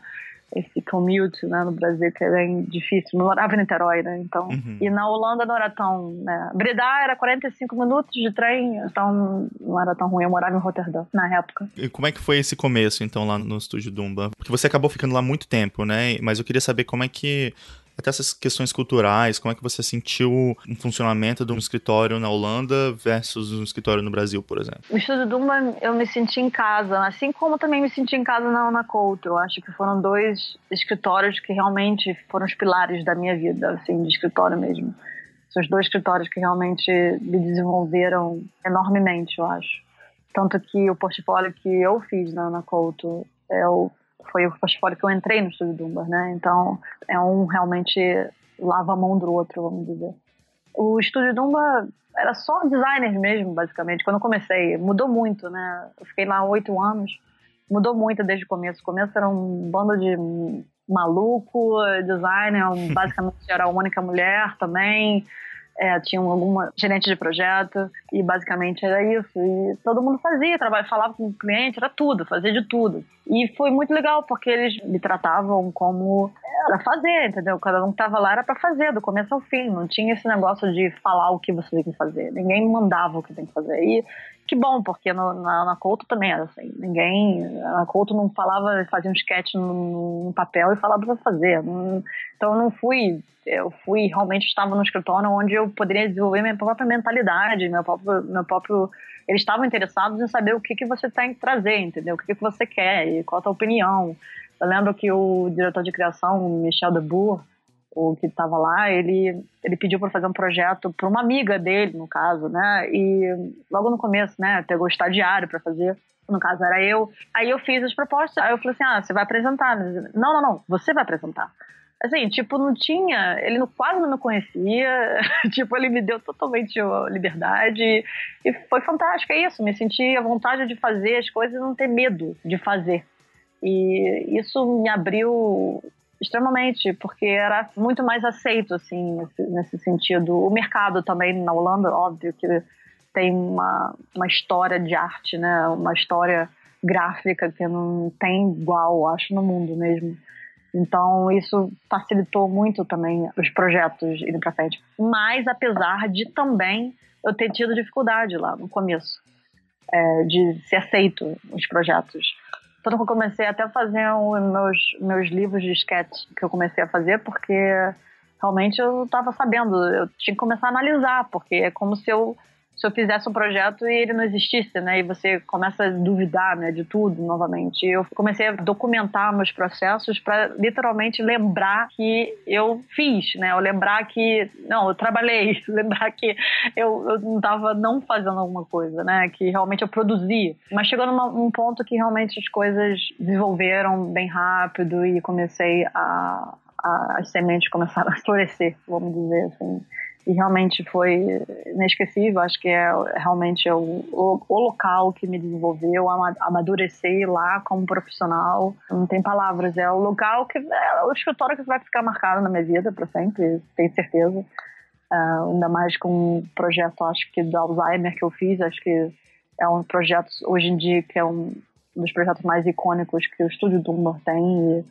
esse commute né, no Brasil, que é bem difícil. Eu morava em Niterói, né? Então, uhum. E na Holanda não era tão. Né? Breda era 45 minutos de trem, então não era tão ruim. Eu morava em Rotterdam na época. E como é que foi esse começo, então, lá no estúdio Dumba? Porque você acabou ficando lá muito tempo, né? Mas eu queria saber como é que até essas questões culturais, como é que você sentiu o funcionamento de um escritório na Holanda versus um escritório no Brasil, por exemplo? O Estúdio Duma, eu me senti em casa, assim como também me senti em casa na Ana Couto. Eu acho que foram dois escritórios que realmente foram os pilares da minha vida, assim, de escritório mesmo. São os dois escritórios que realmente me desenvolveram enormemente, eu acho. Tanto que o portfólio que eu fiz na Ana Couto é o, foi o portfólio que eu entrei no Estúdio Dumbar, né? Então, é um realmente lava a mão do outro, vamos dizer. O Estúdio Dumba era só designers mesmo, basicamente. Quando eu comecei, mudou muito, né? Eu fiquei lá oito anos, mudou muito desde o começo. O começo era um bando de maluco, designer, basicamente era a única mulher também é, tinham alguma gerente de projeto e basicamente era isso. E todo mundo fazia, trabalho, falava com o cliente, era tudo, fazia de tudo. E foi muito legal porque eles me tratavam como era fazer, entendeu? Cada um que tava lá era para fazer, do começo ao fim. Não tinha esse negócio de falar o que você tem que fazer. Ninguém mandava o que tem que fazer. E que bom, porque no, na, na Couto também era assim. Ninguém. Na Couto não falava, fazia um sketch no, papel e falava pra fazer. Então eu não fui. Eu fui, realmente estava no escritório onde eu poderia desenvolver minha própria mentalidade, meu próprio. Meu próprio eles estavam interessados em saber o que, que você tem que trazer, entendeu? O que, que você quer e qual a tua opinião. Eu lembro que o diretor de criação, Michel Debourg, o que estava lá, ele, ele pediu para fazer um projeto para uma amiga dele, no caso, né? E logo no começo, né, pegou estagiário para fazer. No caso era eu. Aí eu fiz as propostas. Aí eu falei assim: ah, você vai apresentar. Não, não, não, você vai apresentar. Assim, tipo, não tinha. Ele não, quase não me conhecia. tipo, ele me deu totalmente liberdade. E foi fantástico. É isso. Me senti à vontade de fazer as coisas e não ter medo de fazer. E isso me abriu extremamente, porque era muito mais aceito, assim, nesse, nesse, sentido. O mercado também na Holanda, óbvio que tem uma, uma história de arte, né? Uma história gráfica que não tem igual, acho, no mundo mesmo. Então, isso facilitou muito também os projetos irem para frente. Mas, apesar de também eu ter tido dificuldade lá no começo, é, de ser aceito os projetos que eu comecei até a fazer os meus, meus livros de sketch que eu comecei a fazer, porque realmente eu estava sabendo, eu tinha que começar a analisar, porque é como se eu se eu fizesse um projeto e ele não existisse, né? E você começa a duvidar, né, de tudo novamente. Eu comecei a documentar meus processos para literalmente lembrar que eu fiz, né? Eu lembrar que não, eu trabalhei, lembrar que eu, não estava não fazendo alguma coisa, né? Que realmente eu produzi. Mas chegou num ponto que realmente as coisas desenvolveram bem rápido e comecei a, a as sementes começaram a florescer, vamos dizer assim e realmente foi inesquecível. Acho que é realmente é o, o, o, local que me desenvolveu, amadurecer lá como profissional. Não tem palavras, é o local que é o escritório que vai ficar marcado na minha vida para sempre, tenho certeza. Uh, ainda mais com um projeto, acho que do Alzheimer que eu fiz, acho que é um projeto hoje em dia que é um dos projetos mais icônicos que o Estúdio Dumbar tem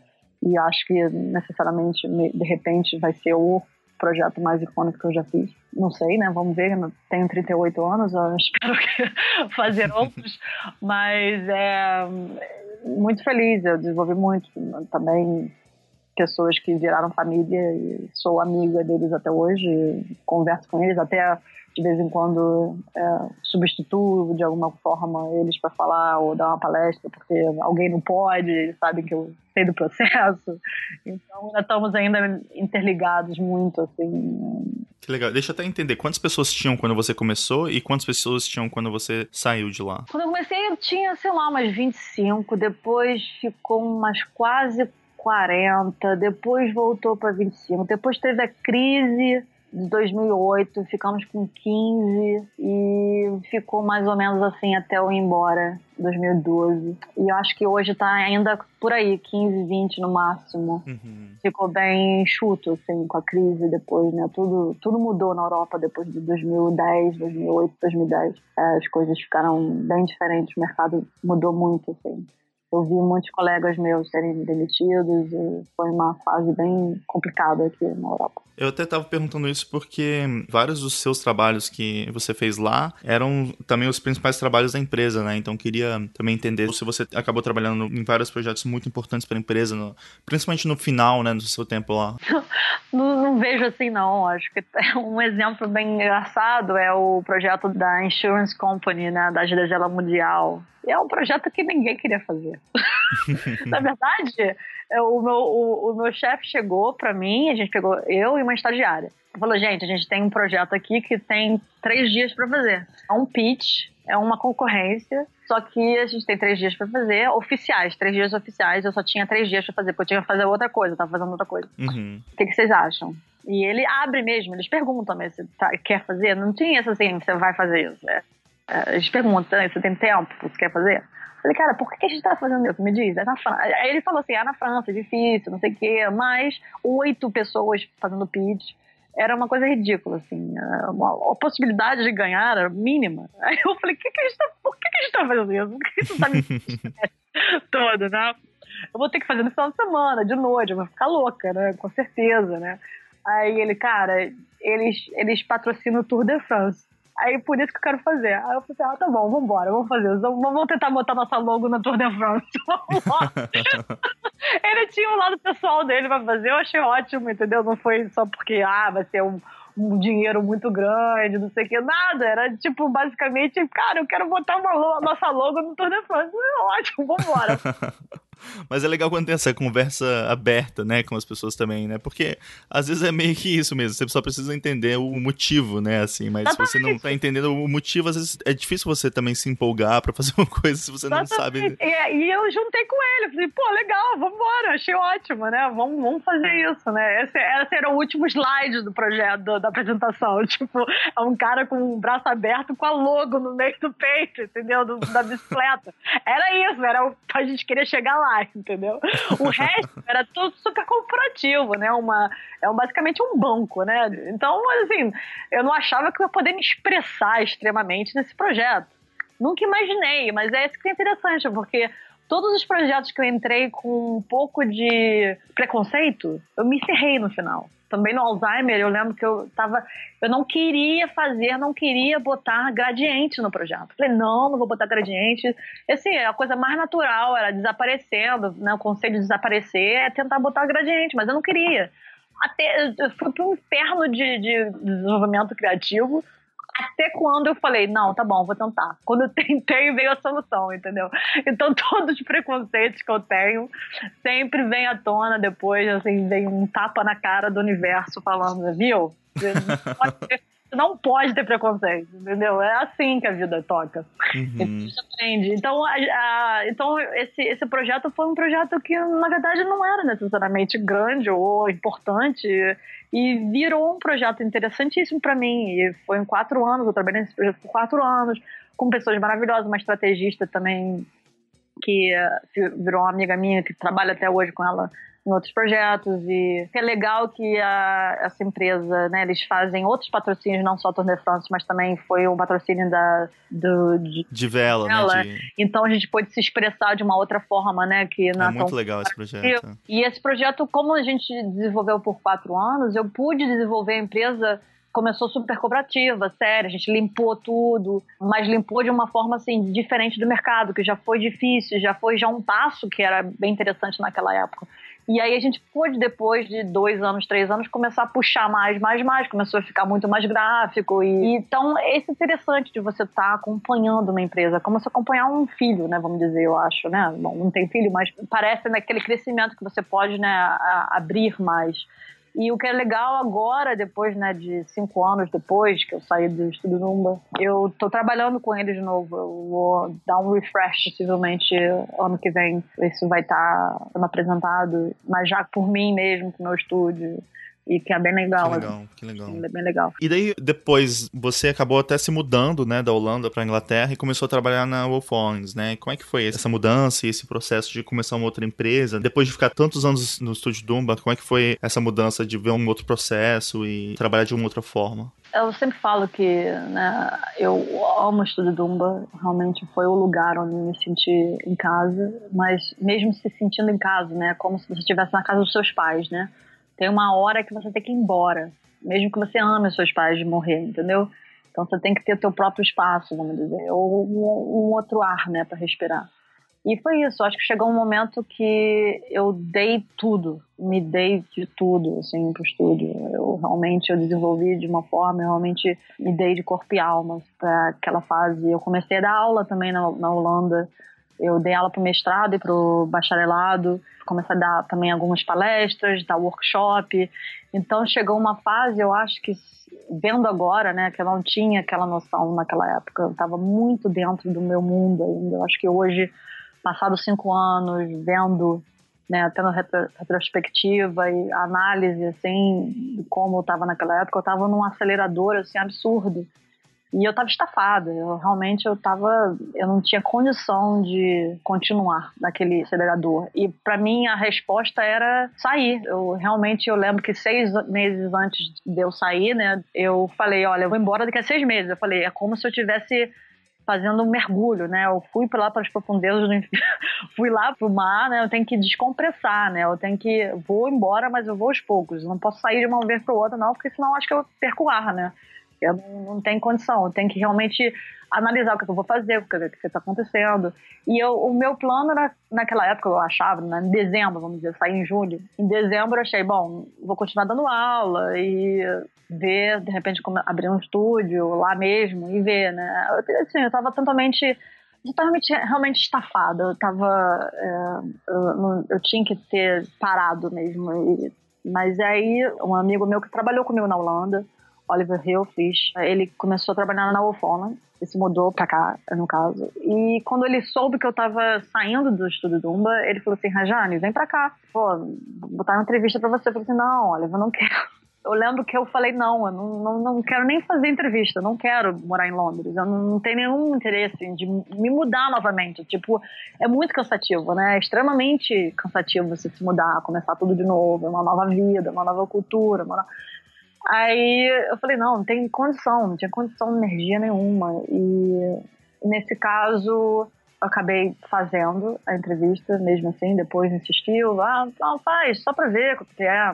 e, e acho que necessariamente de repente vai ser o projeto mais icônico que eu já fiz. Não sei, né? Vamos ver. Tenho 38 anos, espero que fazer outros. Mas é muito feliz. Eu desenvolvi muito também pessoas que viraram família e sou amiga deles até hoje. Converso com eles até de vez em quando é, substituo de alguma forma eles para falar ou dar uma palestra porque alguém não pode, eles sabem que eu sei do processo. Então ainda estamos ainda interligados muito assim. Que legal. Deixa eu até entender, quantas pessoas tinham quando você começou e quantas pessoas tinham quando você saiu de lá? Quando eu comecei eu tinha, sei lá, umas 25, depois ficou umas quase 40, depois voltou para 25, depois teve a crise de 2008, ficamos com 15 e ficou mais ou menos assim até eu ir embora, 2012. E eu acho que hoje tá ainda por aí, 15, 20 no máximo. Uhum. Ficou bem chuto, assim, com a crise depois, né? Tudo, tudo mudou na Europa depois de 2010, 2008, 2010. É, as coisas ficaram bem diferentes, o mercado mudou muito, assim eu vi muitos colegas meus serem demitidos e foi uma fase bem complicada aqui na Europa. Eu até estava perguntando isso porque vários dos seus trabalhos que você fez lá eram também os principais trabalhos da empresa, né? Então queria também entender se você acabou trabalhando em vários projetos muito importantes para a empresa, no, principalmente no final, né, do seu tempo lá. não, não, vejo assim não. Acho que um exemplo bem engraçado é o projeto da Insurance Company, né, da Gisela Mundial E é um projeto que ninguém queria fazer. Na verdade, é, o meu, o, o meu chefe chegou para mim, a gente pegou eu e uma estagiária. Falou, gente, a gente tem um projeto aqui que tem três dias para fazer. É um pitch, é uma concorrência, só que a gente tem três dias para fazer, oficiais, três dias oficiais. Eu só tinha três dias para fazer, porque eu tinha que fazer outra coisa, eu tava fazendo outra coisa. Uhum. O que, que vocês acham? E ele abre mesmo, eles perguntam, mas você tá, quer fazer? Não tinha isso assim, você vai fazer isso. É, eles perguntam, você tem tempo, você quer fazer? Falei, cara, por que a gente tá fazendo isso? Me diz, é na França. Aí ele falou assim, é na França, é difícil, não sei o quê, mas oito pessoas fazendo pitch era uma coisa ridícula, assim. Uma, a possibilidade de ganhar era mínima. Aí eu falei, que que a gente tá, por que, que a gente tá fazendo isso? Por que isso tá me todo, né? Eu vou ter que fazer no final de semana, de noite, eu vou ficar louca, né? Com certeza, né? Aí ele, cara, eles, eles patrocinam o Tour de France. Aí por isso que eu quero fazer. Aí eu falei assim, ah, tá bom, vambora, vamos fazer. Vamos tentar botar nossa logo na Tour de France. Ele tinha um lado pessoal dele pra fazer, eu achei ótimo, entendeu? Não foi só porque, ah, vai ser um, um dinheiro muito grande, não sei o que, nada. Era tipo, basicamente, cara, eu quero botar uma nossa logo no Tour de France. Ótimo, vambora. Mas é legal quando tem essa conversa aberta, né, com as pessoas também, né? Porque às vezes é meio que isso mesmo, você só precisa entender o motivo, né, assim, mas se você não tá entendendo o motivo, às vezes é difícil você também se empolgar para fazer uma coisa se você não sabe. E, e, eu juntei com ele, falei, pô, legal, vambora, achei ótimo, né? Vamos, vamos fazer isso, né? Esse, esse era o último slide do projeto, da apresentação. Tipo, é um cara com o braço aberto com a logo no meio do peito, entendeu? Do, da bicicleta. Era isso, era o, a gente queria chegar lá entendeu? O resto era tudo super corporativo, né? Uma, é um, basicamente um banco, né? Então, assim, eu não achava que eu ia poder me expressar extremamente nesse projeto. Nunca imaginei, mas é isso que é interessante, porque todos os projetos que eu entrei com um pouco de preconceito, eu me ferrei no final também no Alzheimer, eu lembro que eu tava. Eu não queria fazer, não queria botar gradiente no projeto. Falei, não, não vou botar gradiente. Assim, a coisa mais natural era desaparecendo, né? O conceito de desaparecer é tentar botar gradiente, mas eu não queria. Até, eu fui para um inferno de, de desenvolvimento criativo até quando eu falei, não, tá bom, vou tentar. Quando eu tentei, veio a solução, entendeu? Então, todos os preconceitos que eu tenho sempre vem à tona depois, assim, vem um tapa na cara do universo falando, viu? Não pode ter preconceito, entendeu? É assim que a vida toca. Uhum. aprende. Então, a, a, então esse, esse projeto foi um projeto que, na verdade, não era necessariamente grande ou importante e virou um projeto interessantíssimo para mim. E foi em quatro anos, eu trabalhei nesse projeto por quatro anos, com pessoas maravilhosas, uma estrategista também que virou uma amiga minha, que trabalha até hoje com ela em outros projetos e é legal que a, essa empresa, né, eles fazem outros patrocínios, não só a Tour de France, mas também foi um patrocínio da do, de, de vela, né? De... Então a gente pôde se expressar de uma outra forma, né, que na é muito legal esse projeto. E esse projeto, como a gente desenvolveu por quatro anos, eu pude desenvolver a empresa começou super cooperativa, séria, a gente limpou tudo, mas limpou de uma forma assim diferente do mercado, que já foi difícil, já foi já um passo que era bem interessante naquela época. E aí a gente pôde, depois de dois anos, três anos, começar a puxar mais, mais, mais. Começou a ficar muito mais gráfico. E, então, esse é interessante de você estar tá acompanhando uma empresa, como se acompanhar um filho, né? Vamos dizer, eu acho, né? Bom, não tem filho, mas parece naquele crescimento que você pode, né, abrir mais. E o que é legal agora, depois né, de cinco anos depois que eu saí do Estudo Numba, eu estou trabalhando com ele de novo. Eu vou dar um refresh, possivelmente, ano que vem. Isso vai estar tá sendo apresentado, mas já por mim mesmo, com o meu estúdio. E que é bem legal. Que legal, que legal. É bem legal. E daí, depois, você acabou até se mudando, né, da Holanda para Inglaterra e começou a trabalhar na Wolfons, né? Como é que foi essa mudança e esse processo de começar uma outra empresa? Depois de ficar tantos anos no estúdio Dumba, como é que foi essa mudança de ver um outro processo e trabalhar de uma outra forma? Eu sempre falo que né, eu amo o Estúdio Dumba, realmente foi o lugar onde me senti em casa, mas mesmo se sentindo em casa, né, como se você estivesse na casa dos seus pais, né? Tem uma hora que você tem que ir embora, mesmo que você ame seus pais de morrer, entendeu? Então você tem que ter teu próprio espaço, vamos dizer, ou um, um outro ar, né, para respirar. E foi isso, acho que chegou um momento que eu dei tudo, me dei de tudo, assim, pro estúdio. Eu realmente eu desenvolvi de uma forma, eu realmente me dei de corpo e alma para aquela fase. Eu comecei a dar aula também na, na Holanda. Eu dei aula para o mestrado e para o bacharelado. Comecei a dar também algumas palestras, dar workshop. Então chegou uma fase, eu acho que vendo agora, né, que eu não tinha aquela noção naquela época. Eu estava muito dentro do meu mundo ainda. Eu acho que hoje, passados cinco anos, vendo né, tendo retrospectiva e análise, assim, de como eu estava naquela época, eu estava num acelerador, assim, absurdo. E eu estava estafada, eu realmente eu tava, eu não tinha condição de continuar naquele acelerador. E para mim a resposta era sair. Eu realmente eu lembro que seis meses antes de eu sair, né, eu falei, olha, eu vou embora daqui a seis meses. Eu falei, é como se eu tivesse fazendo um mergulho, né? Eu fui lá para as profundezas fui lá pro mar, né? Eu tenho que descompressar, né? Eu tenho que vou embora, mas eu vou aos poucos. Eu não posso sair de uma vez para outra não, porque senão acho que eu perco o ar, né? Eu não, não tenho condição. Eu tenho que realmente analisar o que eu vou fazer, o que está acontecendo. E eu, o meu plano era, naquela época, eu achava, né, em dezembro, vamos dizer, sair em julho. Em dezembro eu achei, bom, vou continuar dando aula e ver, de repente, como abrir um estúdio lá mesmo e ver, né? Eu, assim, eu estava totalmente estava realmente estafada. Eu tava. É, eu, eu, tinha que ter parado mesmo. E, mas aí, um amigo meu que trabalhou comigo na Holanda, Oliver Hillfish, ele começou a trabalhar na Wolfona e se mudou pra cá, no caso. E quando ele soube que eu tava saindo do estúdio Dumba, ele falou assim, Rajane, vem pra cá. Pô, botar uma entrevista pra você. Eu falei assim, não, Oliver, eu não quero. Eu lembro que eu falei, não, eu não, não, não quero nem fazer entrevista, não quero morar em Londres, eu não, não tenho nenhum interesse de me mudar novamente. Tipo, é muito cansativo, né? É extremamente cansativo você se mudar, começar tudo de novo, uma nova vida, uma nova cultura, uma nova Aí eu falei, não, não tem condição, não tinha condição energia nenhuma. E nesse caso, eu acabei fazendo a entrevista, mesmo assim, depois insistiu, ah, não, faz, só pra ver o que é,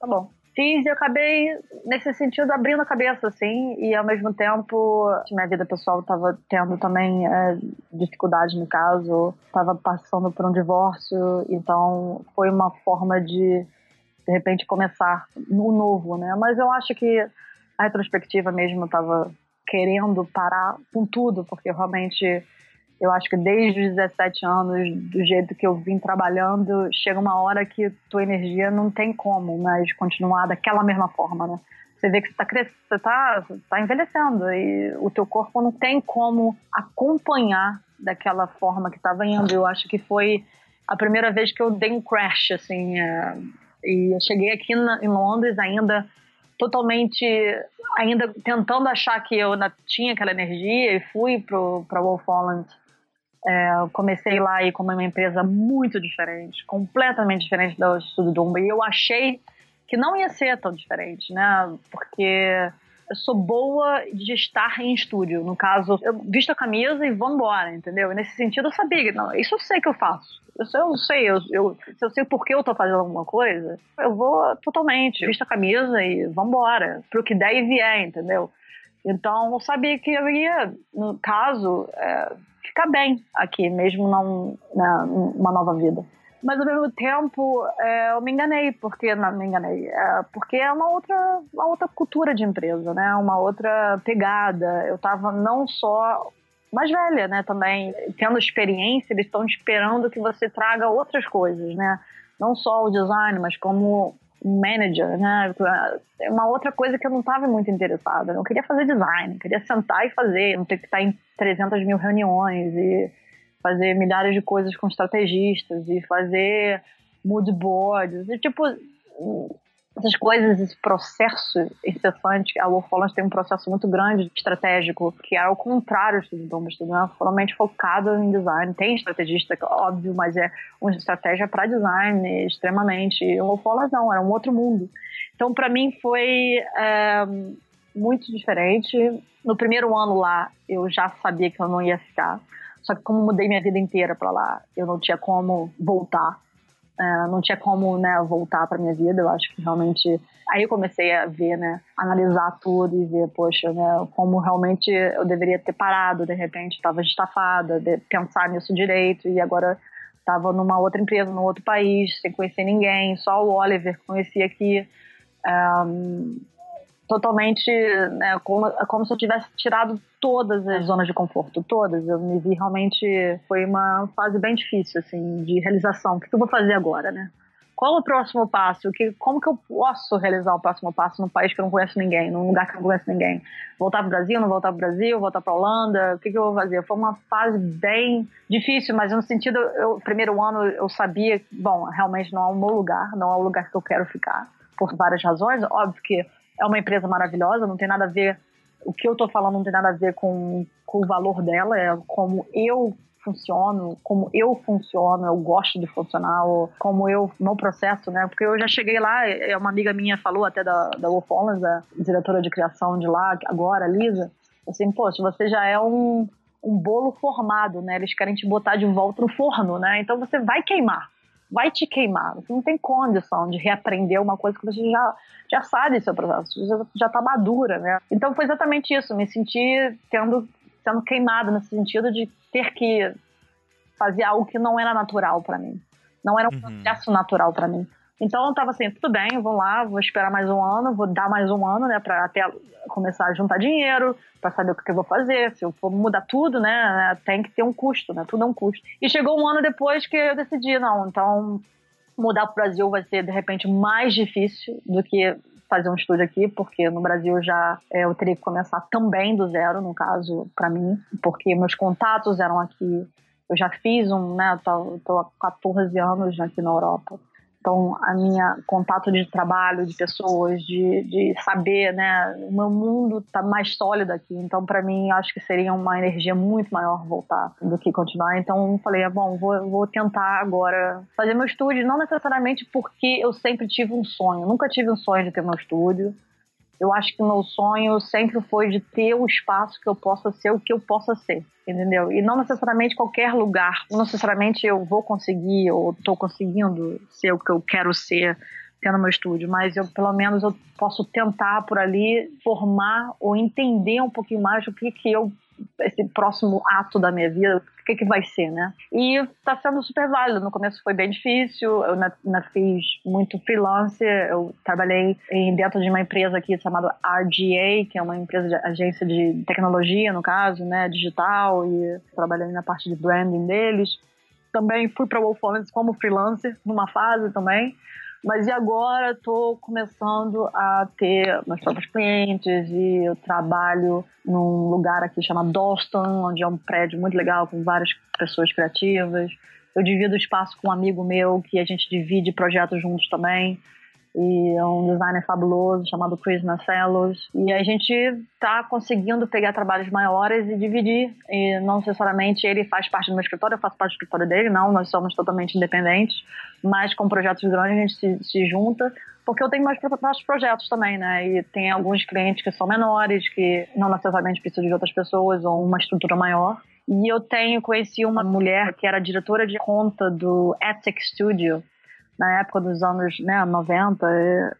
tá bom. Fiz e acabei, nesse sentido, abrindo a cabeça, assim, e ao mesmo tempo, minha vida pessoal estava tendo também é, dificuldades no caso, estava passando por um divórcio, então foi uma forma de de repente começar no novo, né? Mas eu acho que a retrospectiva mesmo estava querendo parar com tudo, porque realmente eu acho que desde os 17 anos, do jeito que eu vim trabalhando, chega uma hora que tua energia não tem como mais continuar daquela mesma forma, né? Você vê que você está você tá, tá envelhecendo e o teu corpo não tem como acompanhar daquela forma que estava indo. Eu acho que foi a primeira vez que eu dei um crash, assim, é, e eu cheguei aqui na, em Londres ainda totalmente, ainda tentando achar que eu tinha aquela energia e fui para Wolf Holland. É, comecei lá aí com uma empresa muito diferente, completamente diferente da Estudo Dumba. E eu achei que não ia ser tão diferente, né? Porque eu sou boa de estar em estúdio. No caso, eu visto a camisa e vou embora, entendeu? E nesse sentido, eu sabia que não, isso eu sei que eu faço. Isso eu sei, eu, eu, se eu sei por que eu tô fazendo alguma coisa, eu vou totalmente, visto a camisa e vambora, pro que der e vier, entendeu? Então, eu sabia que eu ia, no caso, é, ficar bem aqui, mesmo não né, uma nova vida. Mas ao mesmo tempo, é, eu me enganei, porque não me enganei, é, porque é uma outra, uma outra cultura de empresa, né? Uma outra pegada. Eu estava não só mais velha, né? Também tendo experiência, eles estão esperando que você traga outras coisas, né? Não só o design, mas como manager, né? É uma outra coisa que eu não estava muito interessada. Eu queria fazer design, queria sentar e fazer, não ter que estar em 300 mil reuniões e fazer milhares de coisas com estrategistas e fazer mood boards e tipo essas coisas, esse processo incessante, a Wolf Holland tem um processo muito grande estratégico, que é o contrário do Domus, não é formalmente focado em design. Tem estrategista, óbvio, mas é uma estratégia para design extremamente. E o Wolf Holland não, era um outro mundo. Então, para mim, foi é, muito diferente. No primeiro ano lá, eu já sabia que eu não ia ficar. Só que como mudei minha vida inteira para lá, eu não tinha como voltar. É, não tinha como né, voltar para minha vida. Eu acho que realmente aí eu comecei a ver, né, analisar tudo e ver, poxa, né, como realmente eu deveria ter parado. De repente, estava estafada, de pensar nisso direito e agora estava numa outra empresa, num outro país, sem conhecer ninguém. Só o Oliver conhecia aqui. Um, totalmente, né, como, como se eu tivesse tirado todas as zonas de conforto, todas. Eu me vi realmente, foi uma fase bem difícil, assim, de realização. O que eu vou fazer agora, né? Qual o próximo passo? Que, como que eu posso realizar o próximo passo num país que eu não conheço ninguém, num lugar que eu não conheço ninguém? Voltar para o Brasil, não voltar para o Brasil, voltar para a Holanda? O que, que eu vou fazer? Foi uma fase bem difícil, mas no sentido, eu, primeiro ano eu sabia, bom, realmente não é o meu lugar, não é o lugar que eu quero ficar, por várias razões. Óbvio que é uma empresa maravilhosa, não tem nada a ver, o que eu estou falando não tem nada a ver com, com o valor dela, é como eu funciono, como eu funciono, eu gosto de funcionar, como eu, no processo, né? Porque eu já cheguei lá, é uma amiga minha falou até da, da Wolf Hollands, a diretora de criação de lá, agora, Lisa, assim, poxa, você já é um, um bolo formado, né? Eles querem te botar de volta no forno, né? Então você vai queimar, vai te queimar. Você não tem condição de reaprender uma coisa que você já, já sabe seu processo, já, já tá madura, né? Então foi exatamente isso, me senti tendo sendo queimado nesse sentido de ter que fazer algo que não era natural para mim. Não era um uhum. processo natural para mim. Então eu tava assim, tudo bem, vou lá, vou esperar mais um ano, vou dar mais um ano, né, para até começar a juntar dinheiro, para saber o que eu vou fazer. Se eu for mudar tudo, né, tem que ter um custo, né, tudo é um custo. E chegou um ano depois que eu decidi, não, então mudar para o Brasil vai ser de repente mais difícil do que fazer um estúdio aqui, porque no Brasil já é, eu teria que começar também do zero, no caso, para mim, porque meus contatos eram aqui. Eu já fiz um, né? Tô, tô há 14 anos aqui na Europa. Então, a minha contato de trabalho, de pessoas, de, de saber, né? O meu mundo tá mais sólido aqui. Então, para mim, acho que seria uma energia muito maior voltar do que continuar. Então, falei, ah, bom, vou, vou tentar agora fazer meu estúdio, não necessariamente porque eu sempre tive um sonho. nunca tive um sonho de ter meu estúdio. Eu acho que meu sonho sempre foi de ter o espaço que eu possa ser o que eu possa ser, entendeu? E não necessariamente qualquer lugar, não necessariamente eu vou conseguir ou estou conseguindo ser o que eu quero ser tendo meu estúdio, mas eu pelo menos eu posso tentar por ali formar ou entender um pouquinho mais o que que eu esse próximo ato da minha vida, o que, que vai ser, né? E tá sendo super válido. No começo foi bem difícil, eu na, na fiz muito freelance, eu trabalhei em, dentro de uma empresa aqui chamada RGA, que é uma empresa de agência de tecnologia, no caso, né, digital, e trabalhei na parte de branding deles. Também fui para Wolf como freelancer, numa fase também. Mas e agora estou começando a ter meus próprios clientes e eu trabalho num lugar aqui chamado Dalston, onde é um prédio muito legal com várias pessoas criativas. Eu divido espaço com um amigo meu que a gente divide projetos juntos também e é um designer fabuloso chamado Chris Marcellos. E a gente está conseguindo pegar trabalhos maiores e dividir. E não necessariamente ele faz parte do meu escritório, eu faço parte do escritório dele, não, nós somos totalmente independentes. Mas com projetos grandes a gente se, se junta, porque eu tenho próprios projetos também, né? E tem alguns clientes que são menores, que não necessariamente precisam de outras pessoas ou uma estrutura maior. E eu tenho conheci uma mulher que era diretora de conta do Ethic Studio, na época dos anos né, 90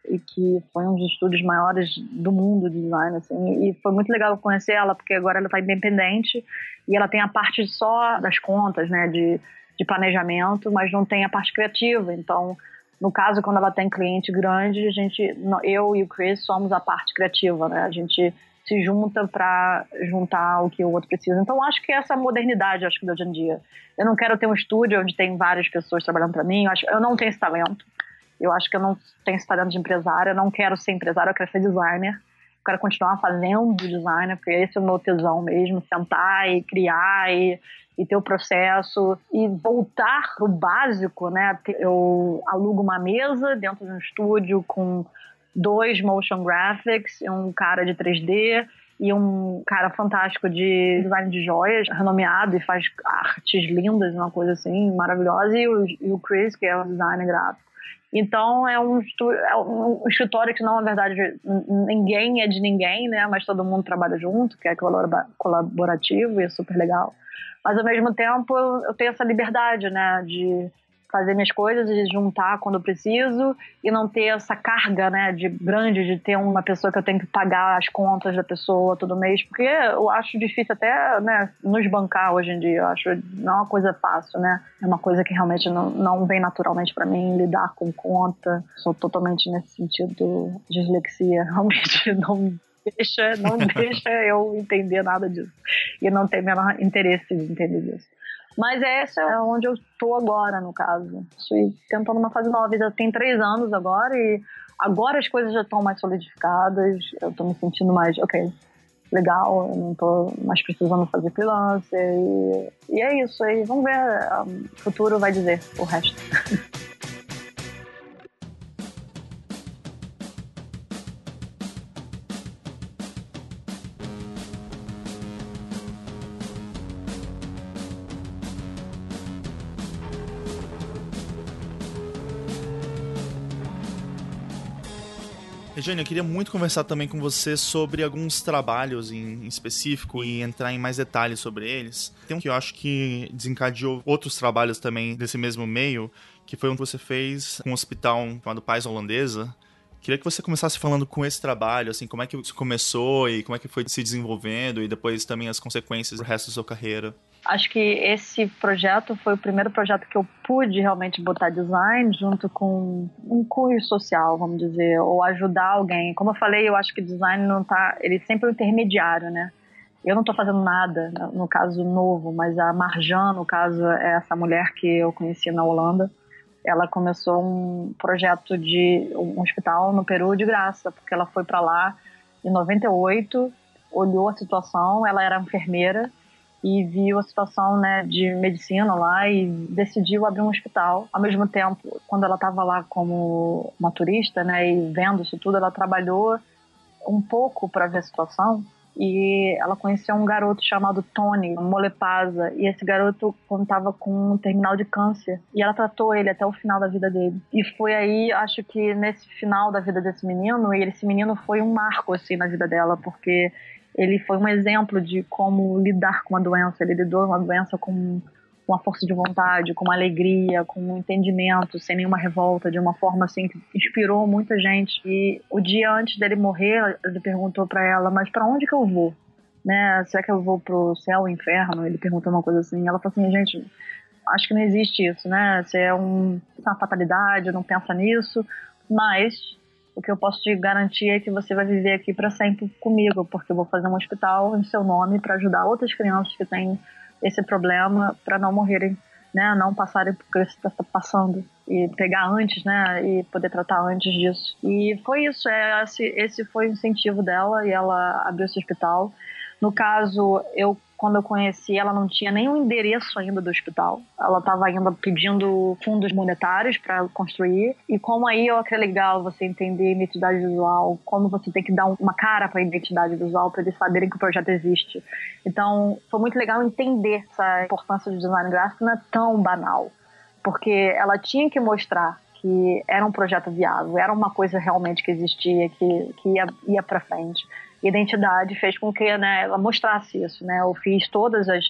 e, e, que foi um dos estúdios maiores do mundo de design assim e foi muito legal conhecer ela porque agora ela está independente e ela tem a parte só das contas né de, de planejamento mas não tem a parte criativa. Então no caso quando ela tem cliente grande a gente eu e o Chris somos a parte criativa né a gente se junta para juntar o que o outro precisa. Então acho que essa modernidade, acho que de hoje em dia. Eu não quero ter um estúdio onde tem várias pessoas trabalhando para mim. Eu, acho, eu não tenho esse talento. Eu acho que eu não tenho esse talento de empresária. Eu não quero ser empresária, eu quero ser designer. Eu quero continuar fazendo designer, porque esse é o meu tesão mesmo, sentar e criar e, e ter o processo e voltar pro básico, né? Eu alugo uma mesa dentro de um estúdio com dois motion graphics, um cara de 3D e um cara fantástico de design de joias, renomeado e faz artes lindas, uma coisa assim, maravilhosa, e o, e o Chris, que é o designer gráfico. Então é um, é um escritório que não, na verdade, ninguém é de ninguém, né? Mas todo mundo trabalha junto, que é colaborativo e é super legal. Mas ao mesmo tempo eu tenho essa liberdade, né? De fazer minhas coisas e juntar quando eu preciso e não ter essa carga, né, de grande de ter uma pessoa que eu tenho que pagar as contas da pessoa todo mês, porque eu acho difícil até, né, nos bancar hoje em dia. Eu acho não é uma coisa fácil, né? É uma coisa que realmente não, não vem naturalmente para mim lidar com conta. Sou totalmente nesse sentido dislexia, realmente não deixa, não deixa eu entender nada disso. E não tem menor interesse de entender disso. Mas essa é onde eu estou agora, no caso. Estou tentando uma fase nova. Já tem três anos agora e agora as coisas já estão mais solidificadas. Eu estou me sentindo mais, ok, legal, eu não estou mais precisando fazer freelance. E, e é isso. aí vamos ver, o futuro vai dizer o resto. Regiane, eu queria muito conversar também com você sobre alguns trabalhos em específico e entrar em mais detalhes sobre eles. Tem um que eu acho que desencadeou outros trabalhos também desse mesmo meio, que foi um que você fez com um hospital chamado Paz Holandesa. Queria que você começasse falando com esse trabalho, assim, como é que isso começou e como é que foi se desenvolvendo e depois também as consequências pro resto da sua carreira. Acho que esse projeto foi o primeiro projeto que eu pude realmente botar design junto com um cunho social, vamos dizer, ou ajudar alguém. Como eu falei, eu acho que design não tá, ele é sempre é um intermediário, né? Eu não estou fazendo nada, no caso novo, mas a Marjan, no caso, é essa mulher que eu conheci na Holanda. Ela começou um projeto de um hospital no Peru de graça, porque ela foi para lá em 98, olhou a situação, ela era enfermeira e viu a situação né, de medicina lá e decidiu abrir um hospital. Ao mesmo tempo, quando ela estava lá como uma turista né, e vendo isso tudo, ela trabalhou um pouco para ver a situação e ela conheceu um garoto chamado Tony Molepasa e esse garoto contava com um terminal de câncer e ela tratou ele até o final da vida dele e foi aí acho que nesse final da vida desse menino e esse menino foi um marco assim na vida dela porque ele foi um exemplo de como lidar com uma doença. Ele lidou com uma doença com uma força de vontade, com uma alegria, com um entendimento, sem nenhuma revolta, de uma forma assim que inspirou muita gente. E o dia antes dele morrer, ele perguntou para ela: "Mas para onde que eu vou?" Né? Será que eu vou pro céu ou inferno? Ele perguntou uma coisa assim. Ela falou assim: "Gente, acho que não existe isso, né? Você é um, uma fatalidade, não pensa nisso, mas o que eu posso te garantir é que você vai viver aqui para sempre comigo, porque eu vou fazer um hospital em seu nome para ajudar outras crianças que têm esse problema para não morrerem, né, não passarem por que você está passando e pegar antes, né, e poder tratar antes disso. E foi isso, é, esse, esse foi o incentivo dela e ela abriu esse hospital. No caso, eu quando eu conheci, ela não tinha nenhum endereço ainda do hospital. Ela estava ainda pedindo fundos monetários para construir. E como aí eu achei legal você entender identidade visual, como você tem que dar uma cara para a identidade visual para eles saberem que o projeto existe. Então, foi muito legal entender essa importância do design gráfico não é tão banal, porque ela tinha que mostrar que era um projeto viável, era uma coisa realmente que existia, que, que ia, ia para frente identidade fez com que né, ela mostrasse isso, né? Eu fiz todas as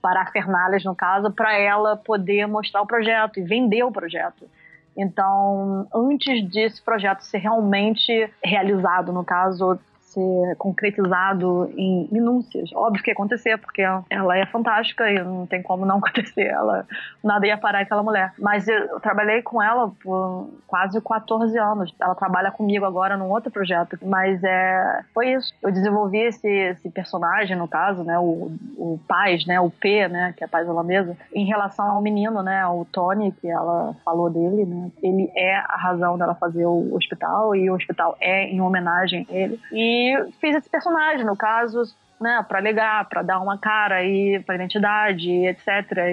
parafernálias, no caso, para ela poder mostrar o projeto e vender o projeto. Então, antes desse projeto ser realmente realizado, no caso, ser concretizado em minúcias. Óbvio que ia acontecer, porque ela é fantástica e não tem como não acontecer. Ela, nada ia parar aquela mulher. Mas eu trabalhei com ela por quase 14 anos. Ela trabalha comigo agora num outro projeto. Mas é, foi isso. Eu desenvolvi esse, esse personagem, no caso, né? O, o Paz, né? O P, né? Que é Paz Holandesa. Em relação ao menino, né? O Tony, que ela falou dele, né? Ele é a razão dela fazer o hospital e o hospital é em homenagem a ele. E e fiz esse personagem, no caso, né, para legar, para dar uma cara aí para identidade, etc.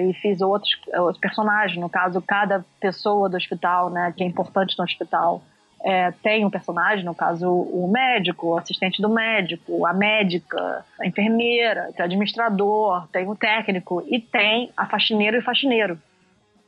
E fiz outros, outros personagens, no caso, cada pessoa do hospital, né, que é importante no hospital. É, tem um personagem, no caso, o médico, o assistente do médico, a médica, a enfermeira, o administrador, tem o técnico e tem a faxineira e o faxineiro.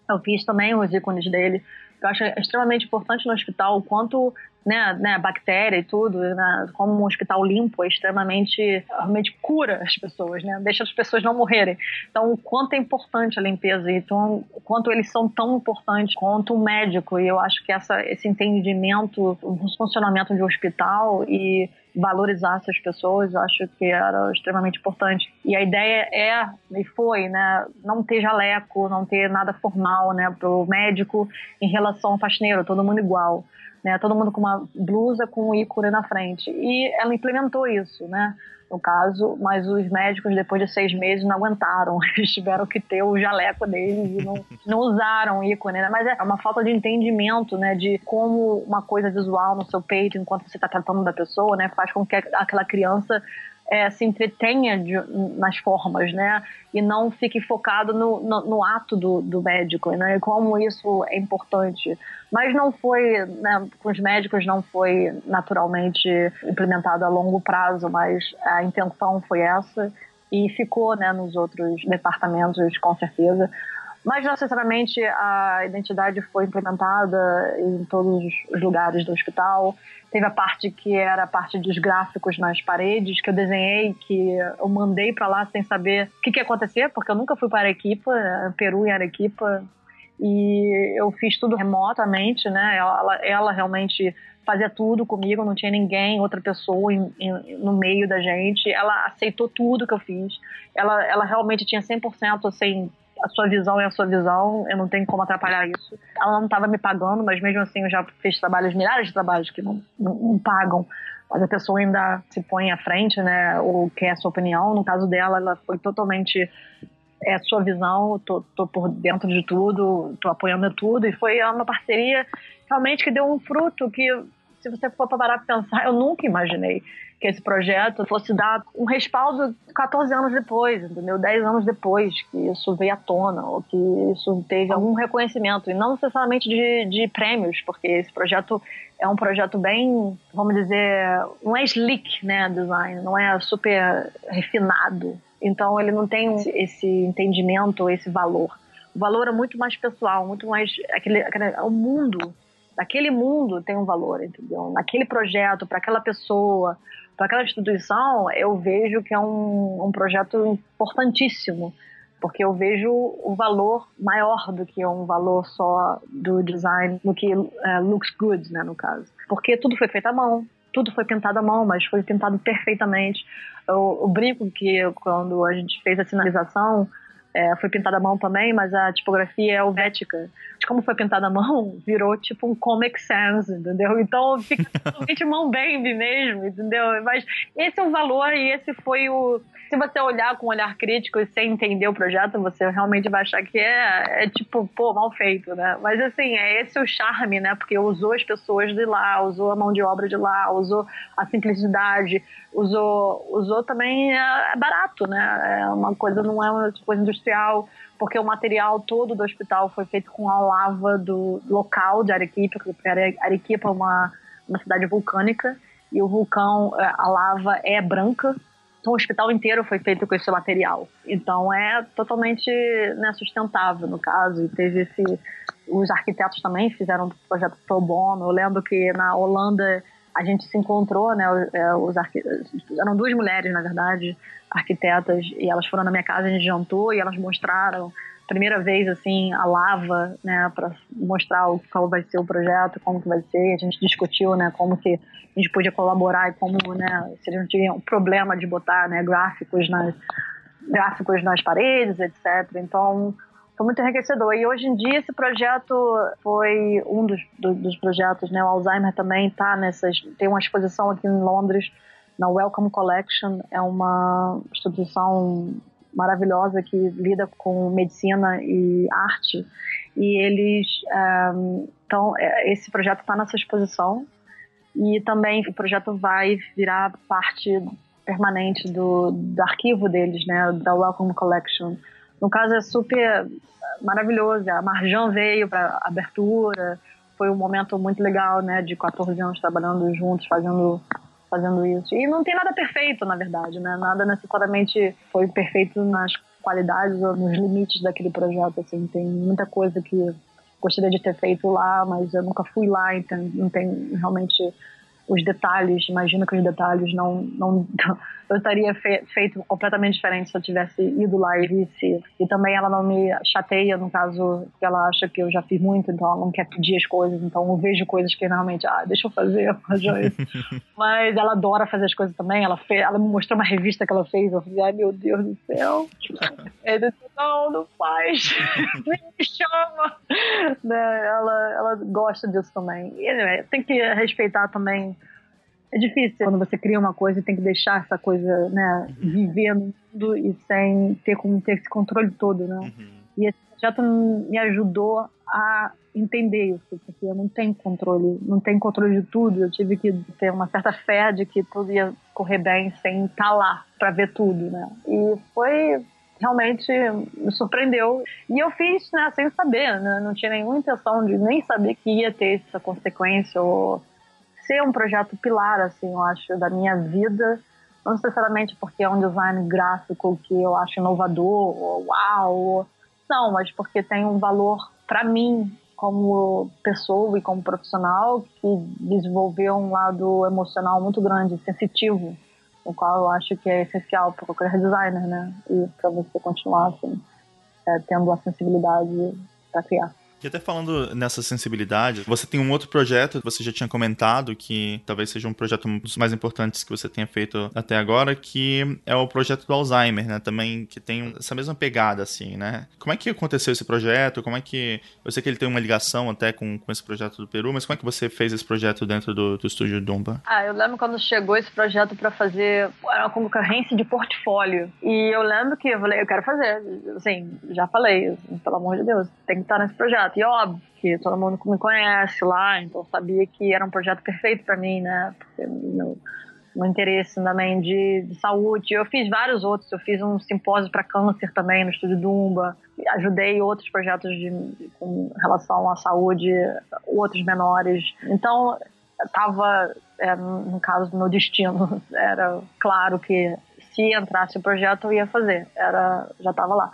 Eu fiz também os ícones dele. Eu acho extremamente importante no hospital o quanto né, né, bactéria e tudo, né, como um hospital limpo é extremamente, realmente cura as pessoas, né, deixa as pessoas não morrerem. Então, o quanto é importante a limpeza, então, o quanto eles são tão importantes quanto o médico, e eu acho que essa, esse entendimento, o funcionamento de um hospital e valorizar essas pessoas, acho que era extremamente importante. E a ideia é, e foi, né, não ter jaleco, não ter nada formal, né, pro médico em relação ao faxineiro, todo mundo igual né? Todo mundo com uma blusa com um ícone na frente. E ela implementou isso, né? No caso, mas os médicos, depois de seis meses, não aguentaram. Eles tiveram que ter o jaleco deles e não, não usaram ícone, né? Mas é uma falta de entendimento, né? De como uma coisa visual no seu peito, enquanto você está tratando da pessoa, né? Faz com que aquela criança é, se entretenha de, nas formas, né? E não fique focado no, no, no ato do, do, médico, né? E como isso é importante. Mas não foi, né, com os médicos não foi naturalmente implementado a longo prazo, mas a intenção foi essa e ficou, né, nos outros departamentos com certeza. Mas não necessariamente a identidade foi implementada em todos os lugares do hospital. Teve a parte que era a parte dos gráficos nas paredes, que eu desenhei, que eu mandei para lá sem saber o que, que ia acontecer, porque eu nunca fui para Arequipa, Peru e Arequipa. E eu fiz tudo remotamente, né? Ela, ela realmente fazia tudo comigo, não tinha ninguém, outra pessoa em, em, no meio da gente. Ela aceitou tudo que eu fiz. Ela, ela realmente tinha 100% assim, a sua visão é a sua visão, eu não tenho como atrapalhar isso. Ela não estava me pagando, mas mesmo assim eu já fiz trabalhos, milhares de trabalhos que não, não, não pagam mas a pessoa ainda se põe à frente, né, ou quer a sua opinião. No caso dela, ela foi totalmente é a sua visão, tô, tô por dentro de tudo, tô apoiando tudo, e foi uma parceria realmente que deu um fruto que, se você for parar para pensar, eu nunca imaginei que esse projeto fosse dar um respaldo 14 anos depois, entendeu? 10 anos depois que isso veio à tona, ou que isso teve algum reconhecimento, e não necessariamente de, de prêmios, porque esse projeto é um projeto bem, vamos dizer, não é slick, né, design, não é super refinado. Então ele não tem esse entendimento, esse valor. O valor é muito mais pessoal, muito mais aquele, aquele o mundo naquele mundo tem um valor, entendeu? Naquele projeto, para aquela pessoa, para aquela instituição, eu vejo que é um, um projeto importantíssimo, porque eu vejo o valor maior do que um valor só do design, do que uh, looks good, né, no caso. Porque tudo foi feito à mão, tudo foi pintado à mão, mas foi pintado perfeitamente. O brinco que quando a gente fez a sinalização, é, foi pintada à mão também, mas a tipografia é helvética. De como foi pintada à mão, virou tipo um Comic Sans, entendeu? Então fica totalmente mão baby mesmo, entendeu? Mas esse é o valor e esse foi o. Se você olhar com um olhar crítico e sem entender o projeto, você realmente vai achar que é, é tipo, pô, mal feito, né? Mas assim, é esse o charme, né? Porque usou as pessoas de lá, usou a mão de obra de lá, usou a simplicidade, usou, usou também é, é barato, né? É uma coisa, não é uma coisa industrial, porque o material todo do hospital foi feito com a lava do local de Arequipa, porque Arequipa é uma, uma cidade vulcânica, e o vulcão, é, a lava é branca, então o hospital inteiro foi feito com esse material. Então é totalmente né, sustentável no caso. E teve esse. Os arquitetos também fizeram um projeto pro bono. Eu lembro que na Holanda a gente se encontrou, né? É, os arqu... Eram duas mulheres, na verdade, arquitetas, e elas foram na minha casa, a gente jantou e elas mostraram primeira vez assim a lava, né, para mostrar o, qual vai ser o projeto, como que vai ser. A gente discutiu, né, como que a gente podia colaborar e como, né, se a gente tinha um problema de botar, né, gráficos nas gráficos nas paredes, etc. Então foi muito enriquecedor. E hoje em dia esse projeto foi um dos, do, dos projetos, né? O Alzheimer também tá nessas. Tem uma exposição aqui em Londres, na Welcome Collection. É uma instituição maravilhosa que lida com medicina e arte. E eles. Então, esse projeto está nessa exposição. E também o projeto vai virar parte permanente do, do arquivo deles, né? Da Welcome Collection no caso, é super maravilhoso. A Marjan veio para abertura, foi um momento muito legal, né? De 14 anos trabalhando juntos, fazendo fazendo isso. E não tem nada perfeito, na verdade, né? Nada necessariamente foi perfeito nas qualidades ou nos limites daquele projeto, assim. Tem muita coisa que gostaria de ter feito lá, mas eu nunca fui lá, então não tem realmente os detalhes. Imagino que os detalhes não, não eu estaria fe feito completamente diferente se eu tivesse ido lá e visse. E também ela não me chateia, no caso, que ela acha que eu já fiz muito, então ela não quer pedir as coisas. Então eu vejo coisas que realmente, ah, deixa eu fazer, Mas ela adora fazer as coisas também. Ela, fez, ela me mostrou uma revista que ela fez. Eu falei, ai meu Deus do céu. Ele disse, não, não faz. Me chama. Né? Ela, ela gosta disso também. E, tem que respeitar também é difícil quando você cria uma coisa e tem que deixar essa coisa, né, viver no mundo e sem ter como ter esse controle todo, né? Uhum. E esse projeto me ajudou a entender isso, porque eu não tenho controle, não tenho controle de tudo. Eu tive que ter uma certa fé de que tudo ia correr bem sem estar tá lá para ver tudo, né? E foi realmente me surpreendeu. E eu fiz, né, sem saber, né? Não tinha nenhuma intenção de nem saber que ia ter essa consequência ou ser um projeto pilar, assim, eu acho, da minha vida. Não necessariamente porque é um design gráfico que eu acho inovador, ou uau, não, mas porque tem um valor para mim como pessoa e como profissional que desenvolveu um lado emocional muito grande, sensitivo, o qual eu acho que é essencial para qualquer designer, né? E para você continuar assim, é, tendo a sensibilidade para criar. E até falando nessa sensibilidade, você tem um outro projeto, você já tinha comentado que talvez seja um projeto dos mais importantes que você tenha feito até agora, que é o projeto do Alzheimer, né? Também que tem essa mesma pegada, assim, né? Como é que aconteceu esse projeto? Como é que. Eu sei que ele tem uma ligação até com, com esse projeto do Peru, mas como é que você fez esse projeto dentro do, do estúdio Dumba? Ah, eu lembro quando chegou esse projeto para fazer uma concorrência de portfólio. E eu lembro que eu falei, eu quero fazer. Assim, já falei, pelo amor de Deus, tem que estar nesse projeto E óbvio que todo mundo me conhece lá, então sabia que era um projeto perfeito para mim, né? Porque meu, meu interesse também de, de, saúde. Eu fiz vários outros. Eu fiz um simpósio para câncer também no Estúdio Dumba. Ajudei outros projetos de, com relação à saúde, outros menores. Então, estava, é, no caso do meu destino, era claro que se entrasse o projeto eu ia fazer. Era, já estava lá.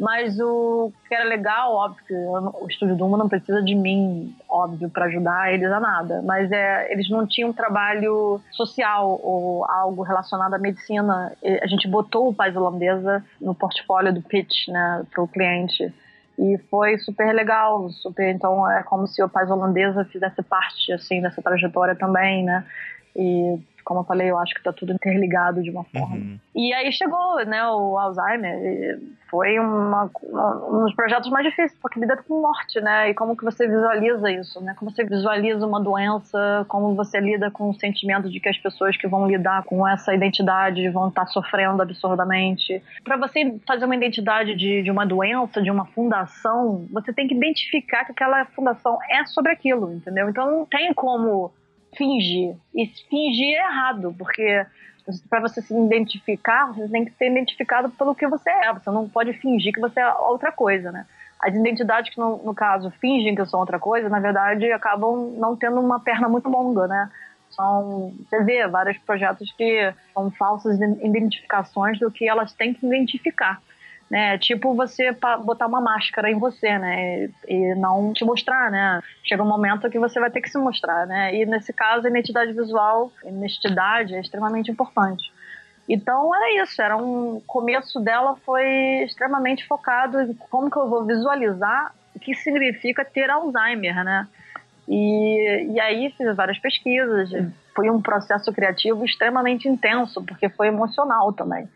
Mas o que era legal, óbvio, o Estúdio Duma não precisa de mim, óbvio, para ajudar eles a nada. Mas é, eles não tinham trabalho social ou algo relacionado à medicina. A gente botou o Paz Holandesa no portfólio do pitch, né, para o cliente. E foi super legal, super. Então é como se o Paz Holandesa fizesse parte assim dessa trajetória também, né? E como eu falei, eu acho que tá tudo interligado de uma forma. Uhum. E aí chegou, né, o Alzheimer, foi uma, um dos projetos mais difíceis, porque lida com morte, né, e como que você visualiza isso, né, como você visualiza uma doença, como você lida com o sentimento de que as pessoas que vão lidar com essa identidade vão estar tá sofrendo absurdamente. Para você fazer uma identidade de, de uma doença, de uma fundação, você tem que identificar que aquela fundação é sobre aquilo, entendeu? Então não tem como fingir. E fingir é errado, porque para você se identificar, você tem que ser identificado pelo que você é. Você não pode fingir que você é outra coisa, né? As identidades que, no, no caso, fingem que são outra coisa, na verdade, acabam não tendo uma perna muito longa, né? São, você vê vários projetos que são falsas identificações do que elas têm que identificar né? Tipo você botar uma máscara em você, né? E não te mostrar, né? Chega um momento que você vai ter que se mostrar, né? E nesse caso, a identidade visual, a honestidade é extremamente importante. Então era isso, era um começo dela foi extremamente focado em como que eu vou visualizar o que significa ter Alzheimer, né? E, e aí fiz várias pesquisas, foi um processo criativo extremamente intenso, porque foi emocional também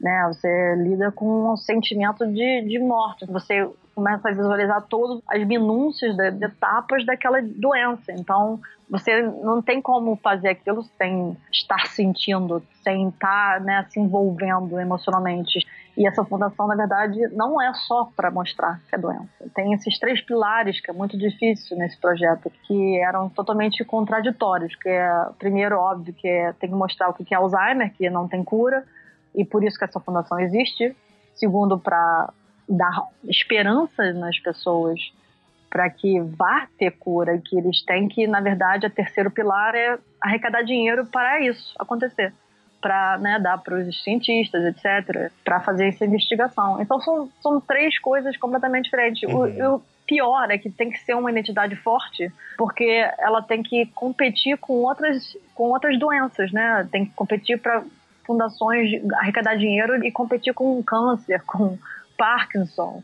né? Você lida com um sentimento de, de morte. Você começa a visualizar todas as minúcias de, de etapas daquela doença. Então, você não tem como fazer aquilo sem estar sentindo, sem estar né, se envolvendo emocionalmente. E essa fundação, na verdade, não é só para mostrar que é doença. Tem esses três pilares que é muito difícil nesse projeto, que eram totalmente contraditórios. Que é, primeiro, óbvio, que é, tem que mostrar o que é Alzheimer, que não tem cura e por isso que essa fundação existe. Segundo, para dar esperança nas pessoas para que vá ter cura, que eles têm que, na verdade, o terceiro pilar é arrecadar dinheiro para isso acontecer, para né, dar para os cientistas, etc., para fazer essa investigação. Então são, são três coisas completamente diferentes. Uhum. O, pior é que tem que ser uma identidade forte, porque ela tem que competir com outras, com outras doenças, né? Tem que competir para fundações arrecadar dinheiro e competir com câncer, com Parkinson,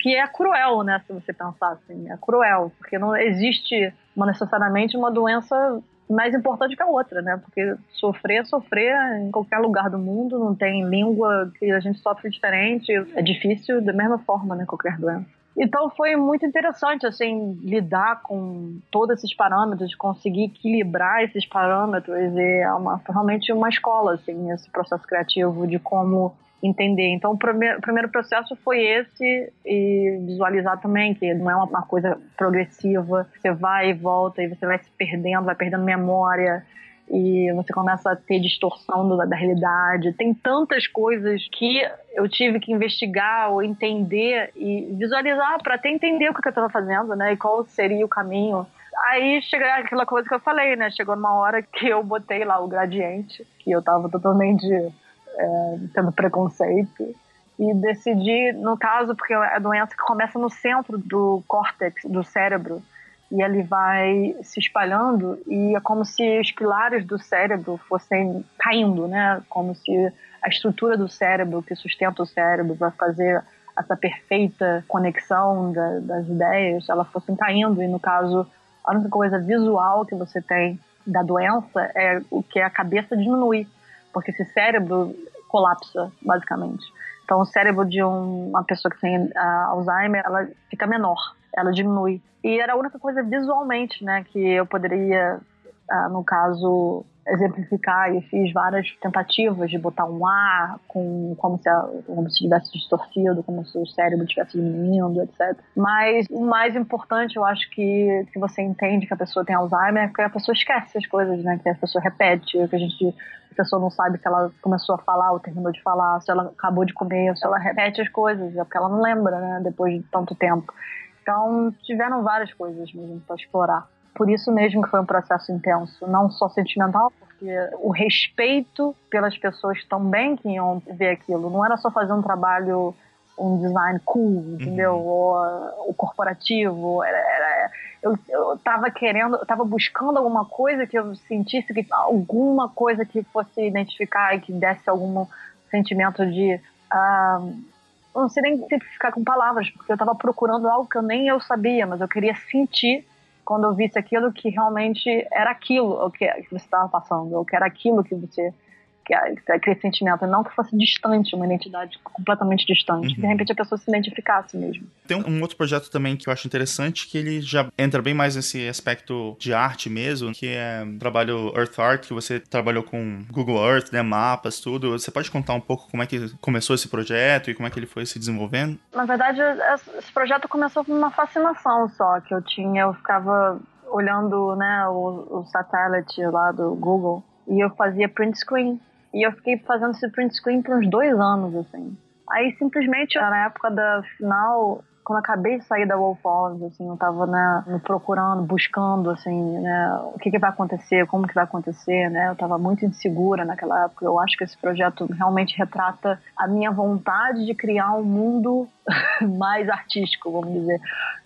que é cruel, né? Se você pensar assim, é cruel, porque não existe uma, necessariamente uma doença mais importante que a outra, né? Porque sofrer é sofrer em qualquer lugar do mundo, não tem língua que a gente sofre diferente, é difícil da mesma forma, né? Qualquer doença. Então foi muito interessante, assim, lidar com todos esses parâmetros, conseguir equilibrar esses parâmetros. E é uma, realmente uma escola, assim, esse processo criativo de como entender. Então, o primeiro, o primeiro processo foi esse, e visualizar também que não é uma, coisa progressiva, você vai e volta, e você vai se perdendo, vai perdendo memória, e você começa a ter distorção da, da, realidade. Tem tantas coisas que eu tive que investigar ou entender e visualizar para até entender o que eu estava fazendo, né? E qual seria o caminho. Aí chega aquela coisa que eu falei, né? Chegou numa hora que eu botei lá o gradiente, que eu estava totalmente é, tendo preconceito. E decidi, no caso, porque é a doença que começa no centro do córtex, do cérebro, e ele vai se espalhando e é como se os pilares do cérebro fossem caindo, né? Como se a estrutura do cérebro que sustenta o cérebro vai fazer essa perfeita conexão da, das ideias, ela fossem caindo e no caso a única coisa visual que você tem da doença é o que a cabeça diminui, porque esse cérebro colapsa, basicamente. Então, o cérebro de um, uma pessoa que tem uh, Alzheimer, ela fica menor, ela diminui. E era a única coisa visualmente, né, que eu poderia, uh, no caso, exemplificar e fiz várias tentativas de botar um A com como se, como se tivesse distorcido, como se o cérebro estivesse diminuindo, etc. Mas o mais importante, eu acho que, que você entende que a pessoa tem Alzheimer é que a pessoa esquece as coisas, né? Que a pessoa repete, que a gente a pessoa não sabe se ela começou a falar ou terminou de falar, se ela acabou de comer, se ela repete as coisas, é porque ela não lembra, né? Depois de tanto tempo. Então, tiveram várias coisas mesmo para explorar por isso mesmo que foi um processo intenso, não só sentimental, porque o respeito pelas pessoas também que iam ver aquilo, não era só fazer um trabalho, um design cool, entendeu? Uhum. Ou o corporativo, era, era eu, eu tava querendo, eu tava buscando alguma coisa que eu sentisse que alguma coisa que fosse identificar e que desse algum sentimento de uh, não sei nem simplificar com palavras, porque eu estava procurando algo que eu nem eu sabia, mas eu queria sentir quando eu visse aquilo que realmente era aquilo que você estava passando, ou que era aquilo que você que aquele sentimento, não que fosse distante, uma identidade completamente distante. Uhum. De repente a pessoa se identificasse mesmo. Tem um, outro projeto também que eu acho interessante, que ele já entra bem mais nesse aspecto de arte mesmo, que é o trabalho Earth Art, que você trabalhou com Google Earth, né, mapas, tudo. Você pode contar um pouco como é que começou esse projeto e como é que ele foi se desenvolvendo? Na verdade, esse projeto começou com uma fascinação só que eu tinha. Eu ficava olhando né, o, o satélite lá do Google e eu fazia print screen e eu fiquei fazendo esse print screen por uns dois anos, assim. Aí simplesmente, na época da final, quando acabei de sair da Wolf Falls, assim, eu tava, né, procurando, buscando, assim, né, o que que vai acontecer, como que vai acontecer, né, eu tava muito insegura naquela época, eu acho que esse projeto realmente retrata a minha vontade de criar um mundo mais artístico, vamos dizer,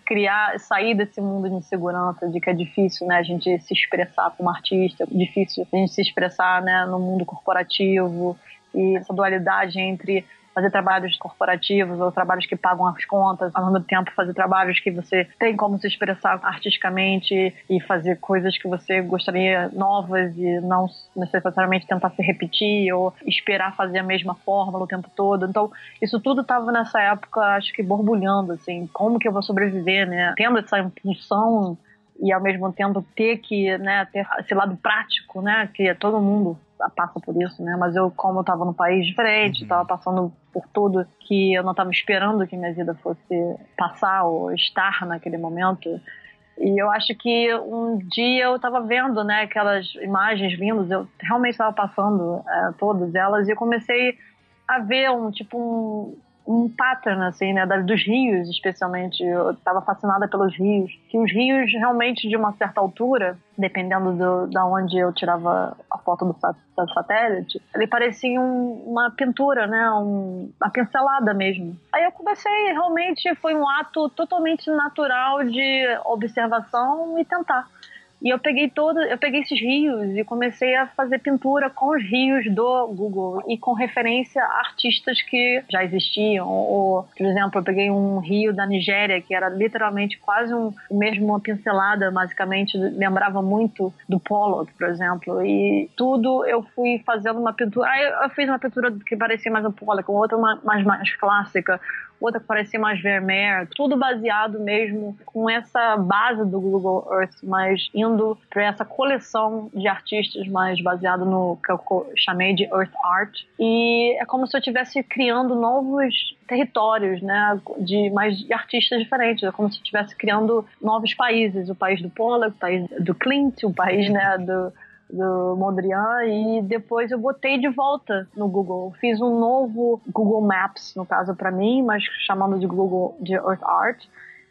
criar, sair desse mundo de insegurança, de que é difícil, né, a gente se expressar como artista, é difícil a gente se expressar, né, no mundo corporativo. E essa dualidade entre fazer trabalhos corporativos ou trabalhos que pagam as contas, ao mesmo tempo fazer trabalhos que você tem como se expressar artisticamente e fazer coisas que você gostaria novas e não necessariamente tentar se repetir ou esperar fazer a mesma fórmula o tempo todo. Então, isso tudo estava nessa época, acho que borbulhando, assim, como que eu vou sobreviver, né? Tendo essa impulsão e ao mesmo tempo ter que, né, ter esse lado prático, né, que todo mundo passa por isso, né? Mas eu, como eu tava num país diferente, uhum. tava passando por tudo que eu não tava esperando que minha vida fosse passar ou estar naquele momento. E eu acho que um dia eu tava vendo, né, aquelas imagens lindas, eu realmente estava passando é, todas elas e eu comecei a ver um tipo um, um pattern, assim, né, dos rios, especialmente. Eu estava fascinada pelos rios. Que os rios, realmente, de uma certa altura, dependendo do, da onde eu tirava a foto do, do satélite, ele parecia um, uma pintura, né, um, uma pincelada mesmo. Aí eu comecei, realmente, foi um ato totalmente natural de observação e tentar. E eu peguei todo, eu peguei esses rios e comecei a fazer pintura com os rios do Google e com referência a artistas que já existiam. Ou, por exemplo, eu peguei um rio da Nigéria que era literalmente quase um, mesmo uma pincelada, basicamente lembrava muito do Pollock, por exemplo. E tudo eu fui fazendo uma pintura. Aí eu fiz uma pintura que parecia mais um Pollock, outra mais, mais clássica, outra que parecia mais Vermeer, tudo baseado mesmo com essa base do Google Earth, mas indo para essa coleção de artistas mais baseado no que eu chamei de Earth Art. E é como se eu estivesse criando novos territórios, né, de mais de artistas diferentes, é como se eu estivesse criando novos países, o país do Pollock, o país do Clint, o país, né, do do Mondrian e depois eu botei de volta no Google. Fiz um novo Google Maps, no caso para mim, mas chamando de Google de Earth Art.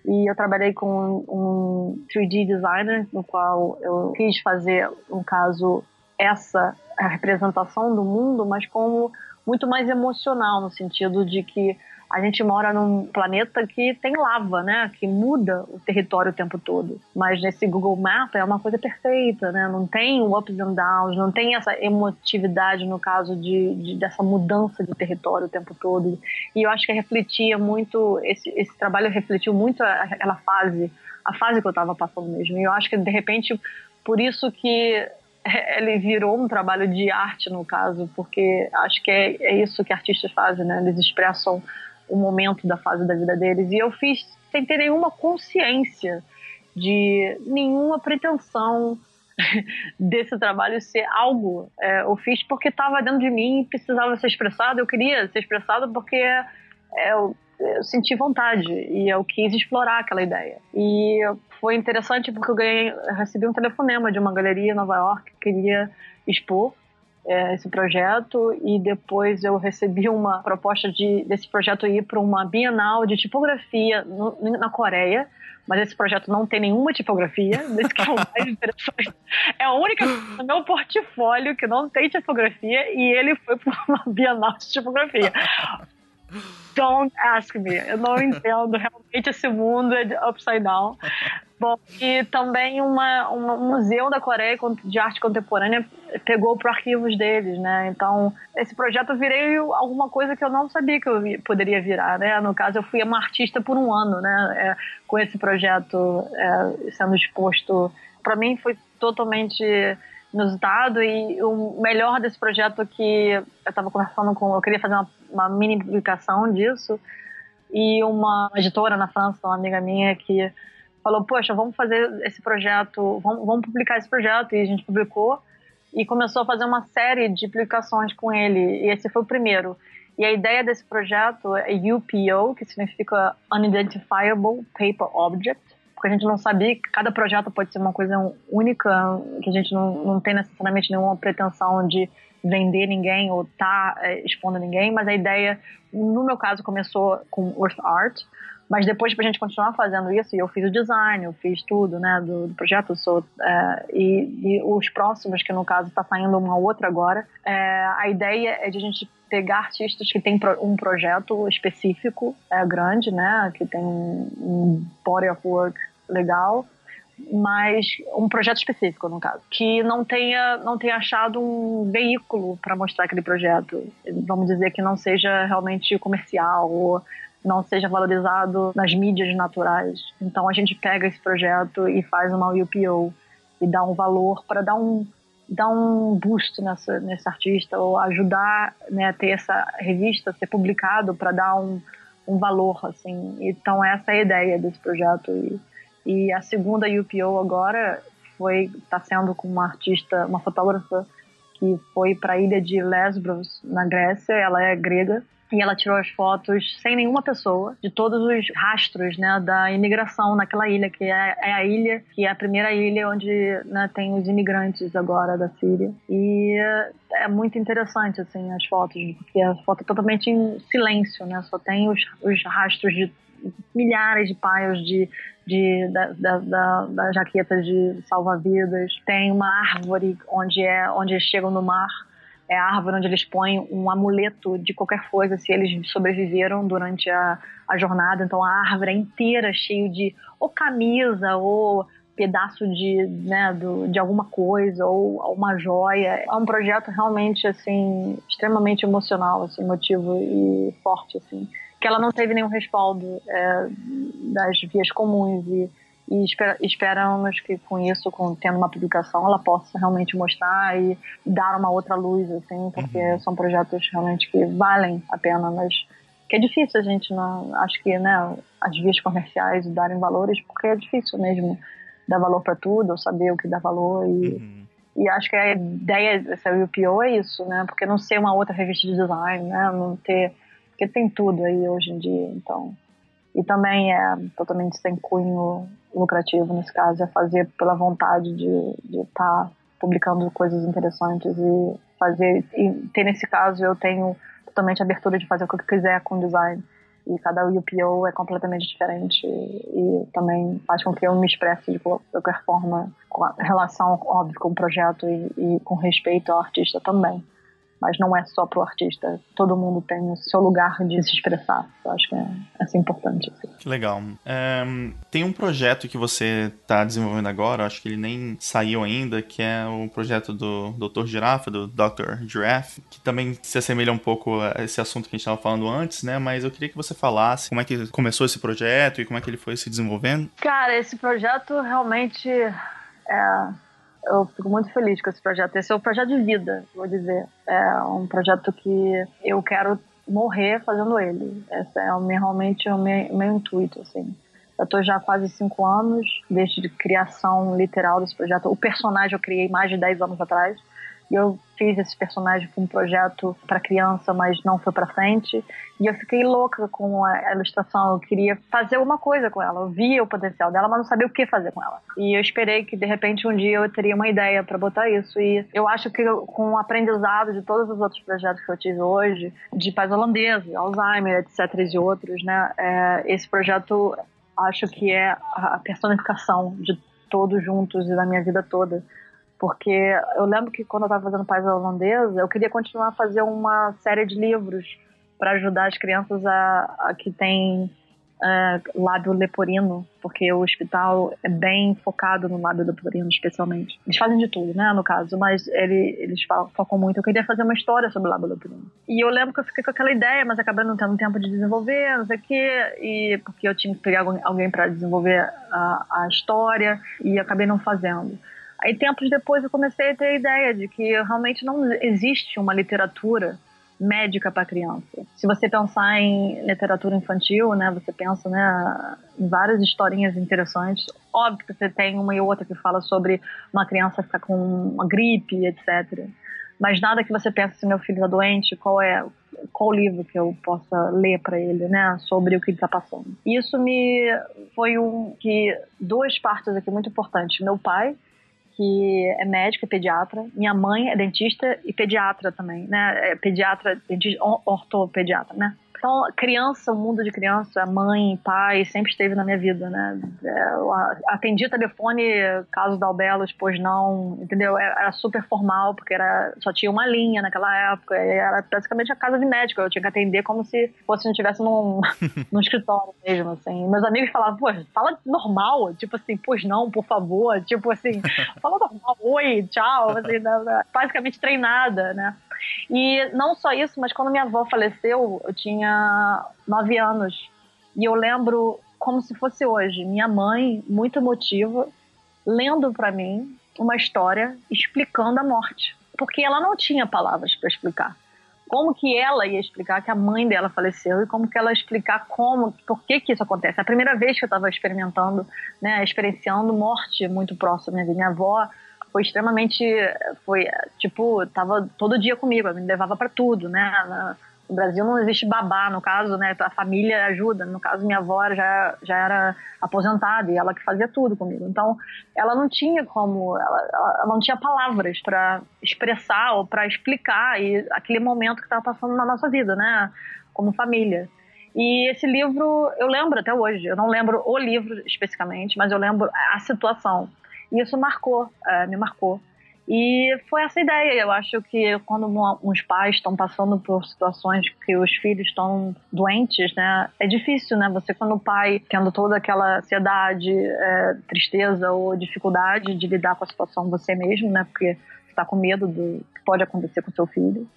E eu trabalhei com um 3D designer, no qual eu quis fazer, no caso, essa representação do mundo, mas como muito mais emocional, no sentido de que a gente mora num planeta que tem lava, né? Que muda o território o tempo todo. Mas nesse Google Map é uma coisa perfeita, né? Não tem o ups and downs, não tem essa emotividade no caso de, de dessa mudança de território o tempo todo. E eu acho que refletia muito, esse, esse trabalho refletiu muito aquela fase, a fase que eu estava passando mesmo. E eu acho que de repente por isso que ele virou um trabalho de arte no caso, porque acho que é, é isso que artistas fazem, né? Eles expressam o momento da fase da vida deles. E eu fiz sem ter nenhuma consciência de nenhuma pretensão desse trabalho ser algo. É, eu fiz porque estava dentro de mim precisava ser expressado. Eu queria ser expressado porque é, eu, eu, senti vontade e eu quis explorar aquela ideia. E foi interessante porque eu, ganhei, eu recebi um telefonema de uma galeria em Nova York que queria expor é, esse projeto e depois eu recebi uma proposta de desse projeto ir para uma Bienal de tipografia no, na Coreia, mas esse projeto não tem nenhuma tipografia, desse que é o mais interessante. É a única no meu portfólio que não tem tipografia e ele foi para uma Bienal de tipografia. Don't ask me. Eu não entendo realmente esse mundo é upside down. Bom, e também uma, uma, um museu da Coreia de arte contemporânea pegou para arquivos deles, né? Então, esse projeto virei alguma coisa que eu não sabia que eu poderia virar, né? No caso, eu fui uma artista por um ano, né? É, com esse projeto é, sendo exposto. Para mim foi totalmente inusitado e o melhor desse projeto que eu estava conversando com, eu queria fazer uma, uma mini publicação disso e uma editora na França, uma amiga minha que falou, poxa, vamos fazer esse projeto, vamos, vamos publicar esse projeto, e a gente publicou, e começou a fazer uma série de publicações com ele, e esse foi o primeiro. E a ideia desse projeto é UPO, que significa Unidentifiable Paper Object, porque a gente não sabia que cada projeto pode ser uma coisa única, que a gente não, não tem necessariamente nenhuma pretensão de vender ninguém ou tá é, expondo ninguém, mas a ideia, no meu caso, começou com Earth Art, mas depois, para a gente continuar fazendo isso, eu fiz o design, eu fiz tudo, né, do, do projeto, sou, é, e, e, os próximos, que no caso está saindo uma outra agora, é, a ideia é de a gente pegar artistas que têm um projeto específico, é, grande, né, que tem um body of work legal, mas um projeto específico no caso, que não tenha não tenha achado um veículo para mostrar aquele projeto, vamos dizer que não seja realmente comercial ou não seja valorizado nas mídias naturais. Então a gente pega esse projeto e faz uma UPO e dá um valor para dar um dar um boost nessa, nesse artista ou ajudar né, a ter essa revista ser publicado para dar um, um valor assim. Então essa é a ideia desse projeto e, e a segunda UPO agora foi está sendo com uma artista, uma fotógrafa que foi para a ilha de Lesbos na Grécia. Ela é grega e ela tirou as fotos sem nenhuma pessoa de todos os rastros né, da imigração naquela ilha, que é, é a ilha, que é a primeira ilha onde né, tem os imigrantes agora da Síria. E é muito interessante assim as fotos, porque a foto é totalmente em silêncio, né? Só tem os, os rastros de milhares de paios de, de, da, da, da, da jaqueta de salva-vidas. Tem uma árvore onde, é, onde eles chegam no mar é a árvore onde eles põem um amuleto de qualquer coisa, se eles sobreviveram durante a, a jornada. Então a árvore é inteira cheia de ou camisa ou pedaço de, né, do, de alguma coisa ou uma joia. É um projeto realmente assim extremamente emocional, assim, emotivo e forte assim, que ela não teve nenhum respaldo é, das vias comuns e e esper esperamos que com isso, com tendo uma publicação, ela possa realmente mostrar e dar uma outra luz, assim, porque uhum. são projetos realmente que valem a pena, mas que é difícil a gente não, acho que, né, as vias comerciais darem valores, porque é difícil mesmo dar valor para tudo, ou saber o que dá valor e uhum. E acho que a ideia dessa UPO é isso, né? Porque não ser uma outra revista de design, né? Não ter. Porque tem tudo aí hoje em dia, então. E também é totalmente sem cunho lucrativo nesse caso, é fazer pela vontade de estar tá publicando coisas interessantes e fazer. E ter nesse caso eu tenho totalmente abertura de fazer o que eu quiser com design. E cada UPO é completamente diferente e também faz com que eu me expresse de qualquer forma com relação, óbvio, com o projeto e, e com respeito ao artista também mas não é só para o artista. Todo mundo tem o seu lugar de se expressar. Eu acho que é, é importante. Assim. Que legal. É, tem um projeto que você está desenvolvendo agora, acho que ele nem saiu ainda, que é o projeto do Dr. Girafa, do Dr. Giraffe, que também se assemelha um pouco a esse assunto que a gente estava falando antes, né? Mas eu queria que você falasse como é que começou esse projeto e como é que ele foi se desenvolvendo. Cara, esse projeto realmente é eu fico muito feliz com esse projeto. Esse é um projeto de vida, vou dizer. É um projeto que eu quero morrer fazendo ele. Esse é realmente o meu, meu intuito, assim. Eu estou já quase cinco anos desde a criação literal desse projeto. O personagem eu criei mais de dez anos atrás. E eu fiz esse personagem com um projeto para criança, mas não foi para frente. E eu fiquei louca com a ilustração. Eu queria fazer alguma coisa com ela. Eu via o potencial dela, mas não sabia o que fazer com ela. E eu esperei que de repente um dia eu teria uma ideia para botar isso. E eu acho que com o aprendizado de todos os outros projetos que eu tive hoje, de paz holandesa, Alzheimer, etc. e outros, né? É, esse projeto acho que é a personificação de todos juntos e da minha vida toda porque eu lembro que quando eu estava fazendo Paz Holandesa, eu queria continuar a fazer uma série de livros para ajudar as crianças a, a que têm é, lábio leporino, porque o hospital é bem focado no lábio leporino, especialmente. Eles fazem de tudo, né, no caso, mas ele, eles focam muito. Eu queria fazer uma história sobre o lábio leporino. E eu lembro que eu fiquei com aquela ideia, mas acabei não tendo tempo de desenvolver, não sei o quê, e porque eu tinha que pegar alguém para desenvolver a, a história, e acabei não fazendo. Aí, tempos depois, eu comecei a ter a ideia de que realmente não existe uma literatura médica para criança. Se você pensar em literatura infantil, né, você pensa né, em várias historinhas interessantes. Óbvio que você tem uma e outra que fala sobre uma criança ficar com uma gripe, etc. Mas nada que você pense se meu filho está doente, qual é qual livro que eu possa ler para ele, né, sobre o que ele está passando. Isso me foi um que duas partes aqui muito importantes. Meu pai que é médica pediatra. Minha mãe é dentista e pediatra também, né? É pediatra, dentista, ortopediatra, né? Então, criança, o mundo de criança, mãe, pai, sempre esteve na minha vida, né? É, eu atendi telefone, caso da Albelos, pois não, entendeu? Era super formal, porque era, só tinha uma linha naquela época, era basicamente a casa de médico, eu tinha que atender como se fosse se eu estivesse num, num escritório mesmo, assim. Meus amigos falavam, pô, fala normal, tipo assim, pois não, por favor, tipo assim, fala normal, oi, tchau, assim, basicamente treinada, né? E não só isso, mas quando minha avó faleceu, eu tinha nove anos. E eu lembro como se fosse hoje. Minha mãe, muito emotiva, lendo para mim uma história explicando a morte. Porque ela não tinha palavras para explicar. Como que ela ia explicar que a mãe dela faleceu e como que ela ia explicar como, por que que isso acontece. É a primeira vez que eu estava experimentando, né, experienciando morte muito próxima. Minha avó foi extremamente. Foi, tipo, tava todo dia comigo, me levava para tudo, né? No Brasil não existe babá, no caso, né? A família ajuda. No caso, minha avó já, já era aposentada e ela que fazia tudo comigo. Então, ela não tinha como, ela, ela não tinha palavras para expressar ou para explicar e aquele momento que estava passando na nossa vida, né? Como família. E esse livro eu lembro até hoje. Eu não lembro o livro especificamente, mas eu lembro a situação. E isso marcou, é, me marcou. E foi essa ideia. Eu acho que quando uns pais estão passando por situações que os filhos estão doentes, né, é difícil, né? Você, quando o pai, tendo toda aquela ansiedade, é, tristeza ou dificuldade de lidar com a situação você mesmo, né? Porque está com medo do que pode acontecer com seu filho.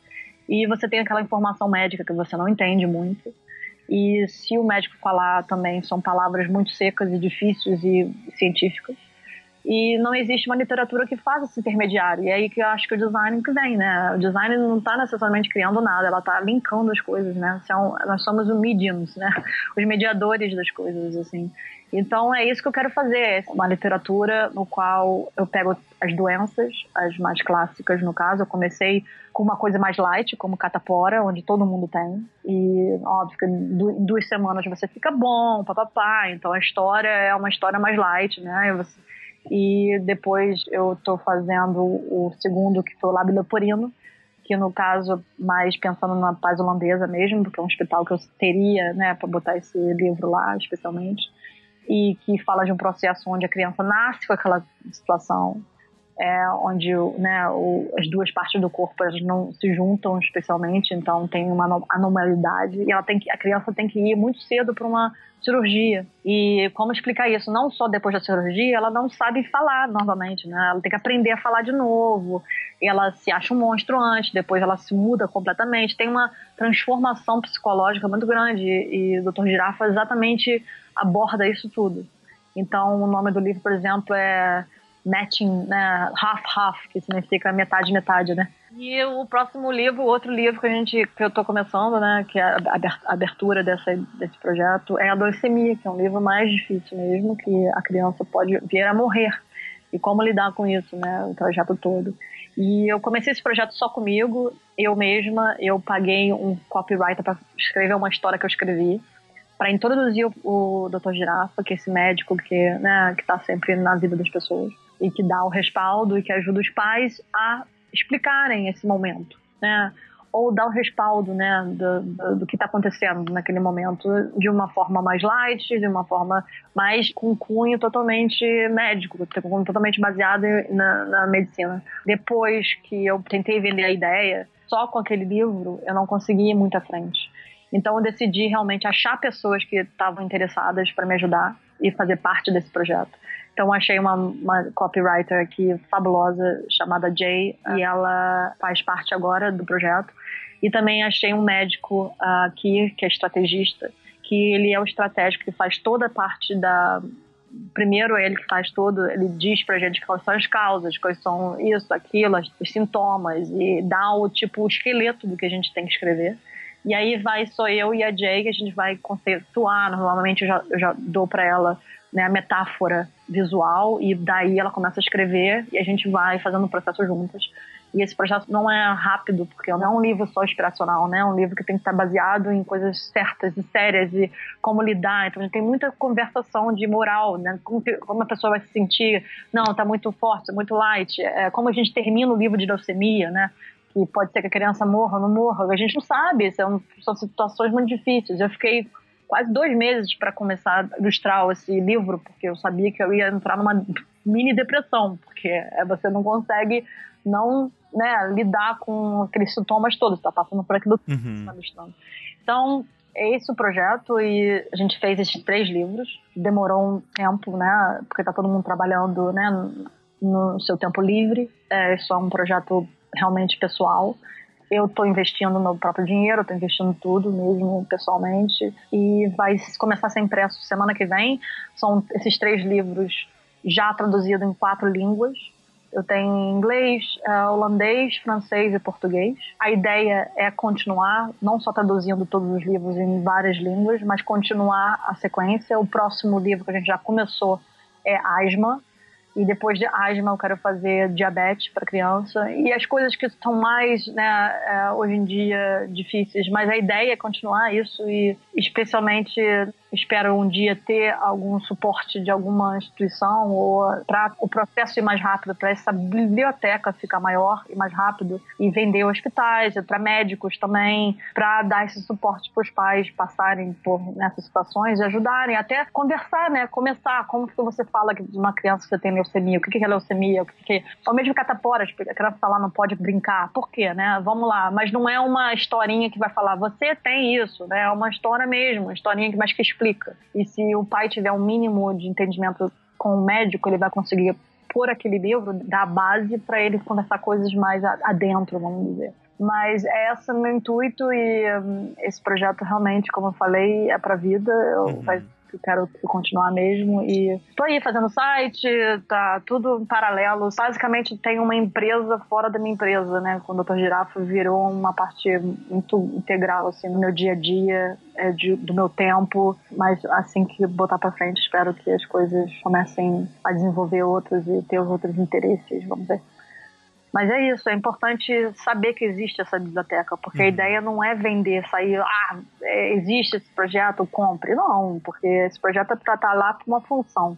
E você tem aquela informação médica que você não entende muito. E se o médico falar também, são palavras muito secas e difíceis e científicas e não existe uma literatura que faça esse intermediário. E é aí que eu acho que o design que vem, né? O design não está necessariamente criando nada, ela está linkando as coisas, né? São, nós somos os mediums, né? Os mediadores das coisas, assim. Então é isso que eu quero fazer, uma literatura no qual eu pego as doenças, as mais clássicas no caso. Eu comecei com uma coisa mais light, como catapora, onde todo mundo tem. E óbvio que em duas semanas você fica bom, papapá. Então a história é uma história mais light, né? Você, e depois eu estou fazendo o segundo, que foi o Lábio Leporino, que no caso, mais pensando na paz holandesa mesmo, porque é um hospital que eu teria, né, para botar esse livro lá, especialmente, e que fala de um processo onde a criança nasce com aquela situação, é, onde né, o, as duas partes do corpo elas não se juntam especialmente, então tem uma anormalidade e ela tem que, a criança tem que ir muito cedo para uma cirurgia. E como explicar isso? Não só depois da cirurgia, ela não sabe falar normalmente, né? Ela tem que aprender a falar de novo. Ela se acha um monstro antes, depois ela se muda completamente. Tem uma transformação psicológica muito grande e o Dr. Girafa exatamente aborda isso tudo. Então, o nome do livro, por exemplo, é matching, né, half-half, que significa metade-metade, né? E o próximo livro, outro livro que a gente que eu estou começando, né, que é a abertura dessa, desse projeto, é a leucemia, que é um livro mais difícil mesmo, que a criança pode vir a morrer e como lidar com isso, né, o projeto todo. E eu comecei esse projeto só comigo, eu mesma, eu paguei um copywriter para escrever uma história que eu escrevi para introduzir o, o Dr. Girafa, que é esse médico que, né, que está sempre na vida das pessoas e que dá o respaldo e que ajuda os pais a explicarem esse momento, né? Ou dar o respaldo, né, do, do, do que está acontecendo naquele momento de uma forma mais light, de uma forma mais com cunho totalmente médico, totalmente baseado na, na medicina. Depois que eu tentei vender a ideia, só com aquele livro eu não consegui ir muito à frente. Então eu decidi realmente achar pessoas que estavam interessadas para me ajudar e fazer parte desse projeto. Então achei uma, uma copywriter aqui fabulosa chamada Jay ah. e ela faz parte agora do projeto. E também achei um médico uh, aqui que é estrategista, que ele é o estratégico que faz toda a parte da primeiro ele que faz tudo, ele diz pra gente quais são as causas, quais são isso, aquilo, os sintomas e dá o tipo o esqueleto do que a gente tem que escrever. E aí vai sou eu e a Jay que a gente vai conceituar, normalmente eu já, eu já dou para ela né, a metáfora visual e daí ela começa a escrever e a gente vai fazendo o processo juntas. E esse projeto não é rápido, porque não é um livro só inspiracional, né? É um livro que tem que estar baseado em coisas certas e sérias e como lidar. Então, a gente tem muita conversação de moral, né? Como, como a pessoa vai se sentir. Não, está muito forte, muito light. É, como a gente termina o livro de leucemia, né? Que pode ser que a criança morra ou não morra. A gente não sabe. São, são situações muito difíceis. Eu fiquei quase dois meses para começar a ilustrar esse livro, porque eu sabia que eu ia entrar numa mini depressão, porque é, você não consegue não né, lidar com aqueles sintomas todos, está passando por aquilo uhum. que está ilustrando. Então, é esse o projeto e a gente fez esses três livros. Demorou um tempo, né? Porque está todo mundo trabalhando, né? No seu tempo livre. É, isso é um projeto realmente pessoal eu estou investindo meu próprio dinheiro, estou investindo tudo mesmo pessoalmente e vai começar a ser impresso semana que vem. São esses três livros já traduzidos em quatro línguas. Eu tenho inglês, uh, holandês, francês e português. A ideia é continuar, não só traduzindo todos os livros em várias línguas, mas continuar a sequência. O próximo livro que a gente já começou é Asma, E depois de asma, eu quero fazer diabetes para criança. E as coisas que estão mais, né, é, hoje em dia, difíceis. Mas a ideia é continuar isso e, especialmente, espero um dia ter algum suporte de alguma instituição ou para o processo ir mais rápido, para essa biblioteca ficar maior e mais rápido e vender hospitais, para médicos também, para dar esse suporte para os pais passarem por nessas situações e ajudarem, até conversar, né? Começar, como que você fala de uma criança que tem leucemia, o que é leucemia, o que é... Ao mesmo catapora, a criança falar não pode brincar, por quê, né? Vamos lá, mas não é uma historinha que vai falar, você tem isso, né? É uma história mesmo, uma historinha que mais que explica explica. E se o pai tiver um mínimo de entendimento com o médico, ele vai conseguir por aquele livro dar base para ele conversar coisas mais adentro, vamos dizer. Mas é esse meu intuito e um, esse projeto realmente, como eu falei, é para vida. Eu, uhum. Vai que quero continuar mesmo. E tô aí fazendo site, tá tudo em paralelo. Basicamente tem uma empresa fora da minha empresa, né? Quando o Dr. Girafa virou uma parte muito integral, assim, no meu dia a dia, é, de, do meu tempo. Mas assim que botar para frente, espero que as coisas comecem a desenvolver outros e ter outros interesses, vamos dizer. Mas é isso, é importante saber que existe essa biblioteca, porque uhum. a ideia não é vender, sair, ah, é, existe esse projeto, compre. Não, porque esse projeto é para estar tá lá por uma função,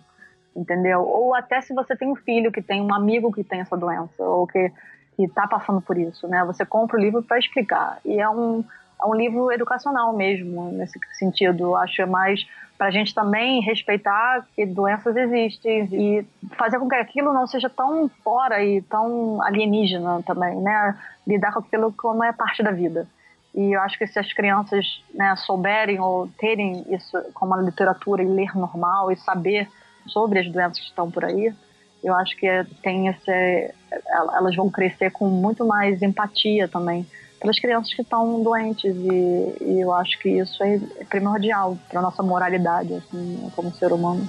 entendeu? Ou até se você tem um filho que tem um amigo que tem essa doença, ou que está passando por isso, né? Você compra o livro para explicar. E é um, é um livro educacional mesmo, nesse sentido. Acho é mais para a gente também respeitar que doenças existem e fazer com que aquilo não seja tão fora e tão alienígena também, né? Lidar com aquilo como é parte da vida. E eu acho que se as crianças né, souberem ou terem isso como uma literatura e ler normal e saber sobre as doenças que estão por aí, eu acho que tem esse, elas vão crescer com muito mais empatia também pelas crianças que estão doentes e, e, eu acho que isso é primordial para nossa moralidade assim, como ser humano.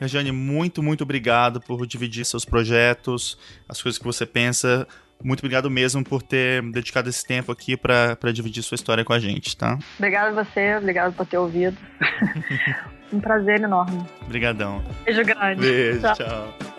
Regiane, muito, muito obrigado por dividir seus projetos, as coisas que você pensa. Muito obrigado mesmo por ter dedicado esse tempo aqui para dividir sua história com a gente, tá? Obrigado a você, obrigado por ter ouvido. um prazer enorme. Obrigadão. Beijo grande. Beijo, tchau. tchau.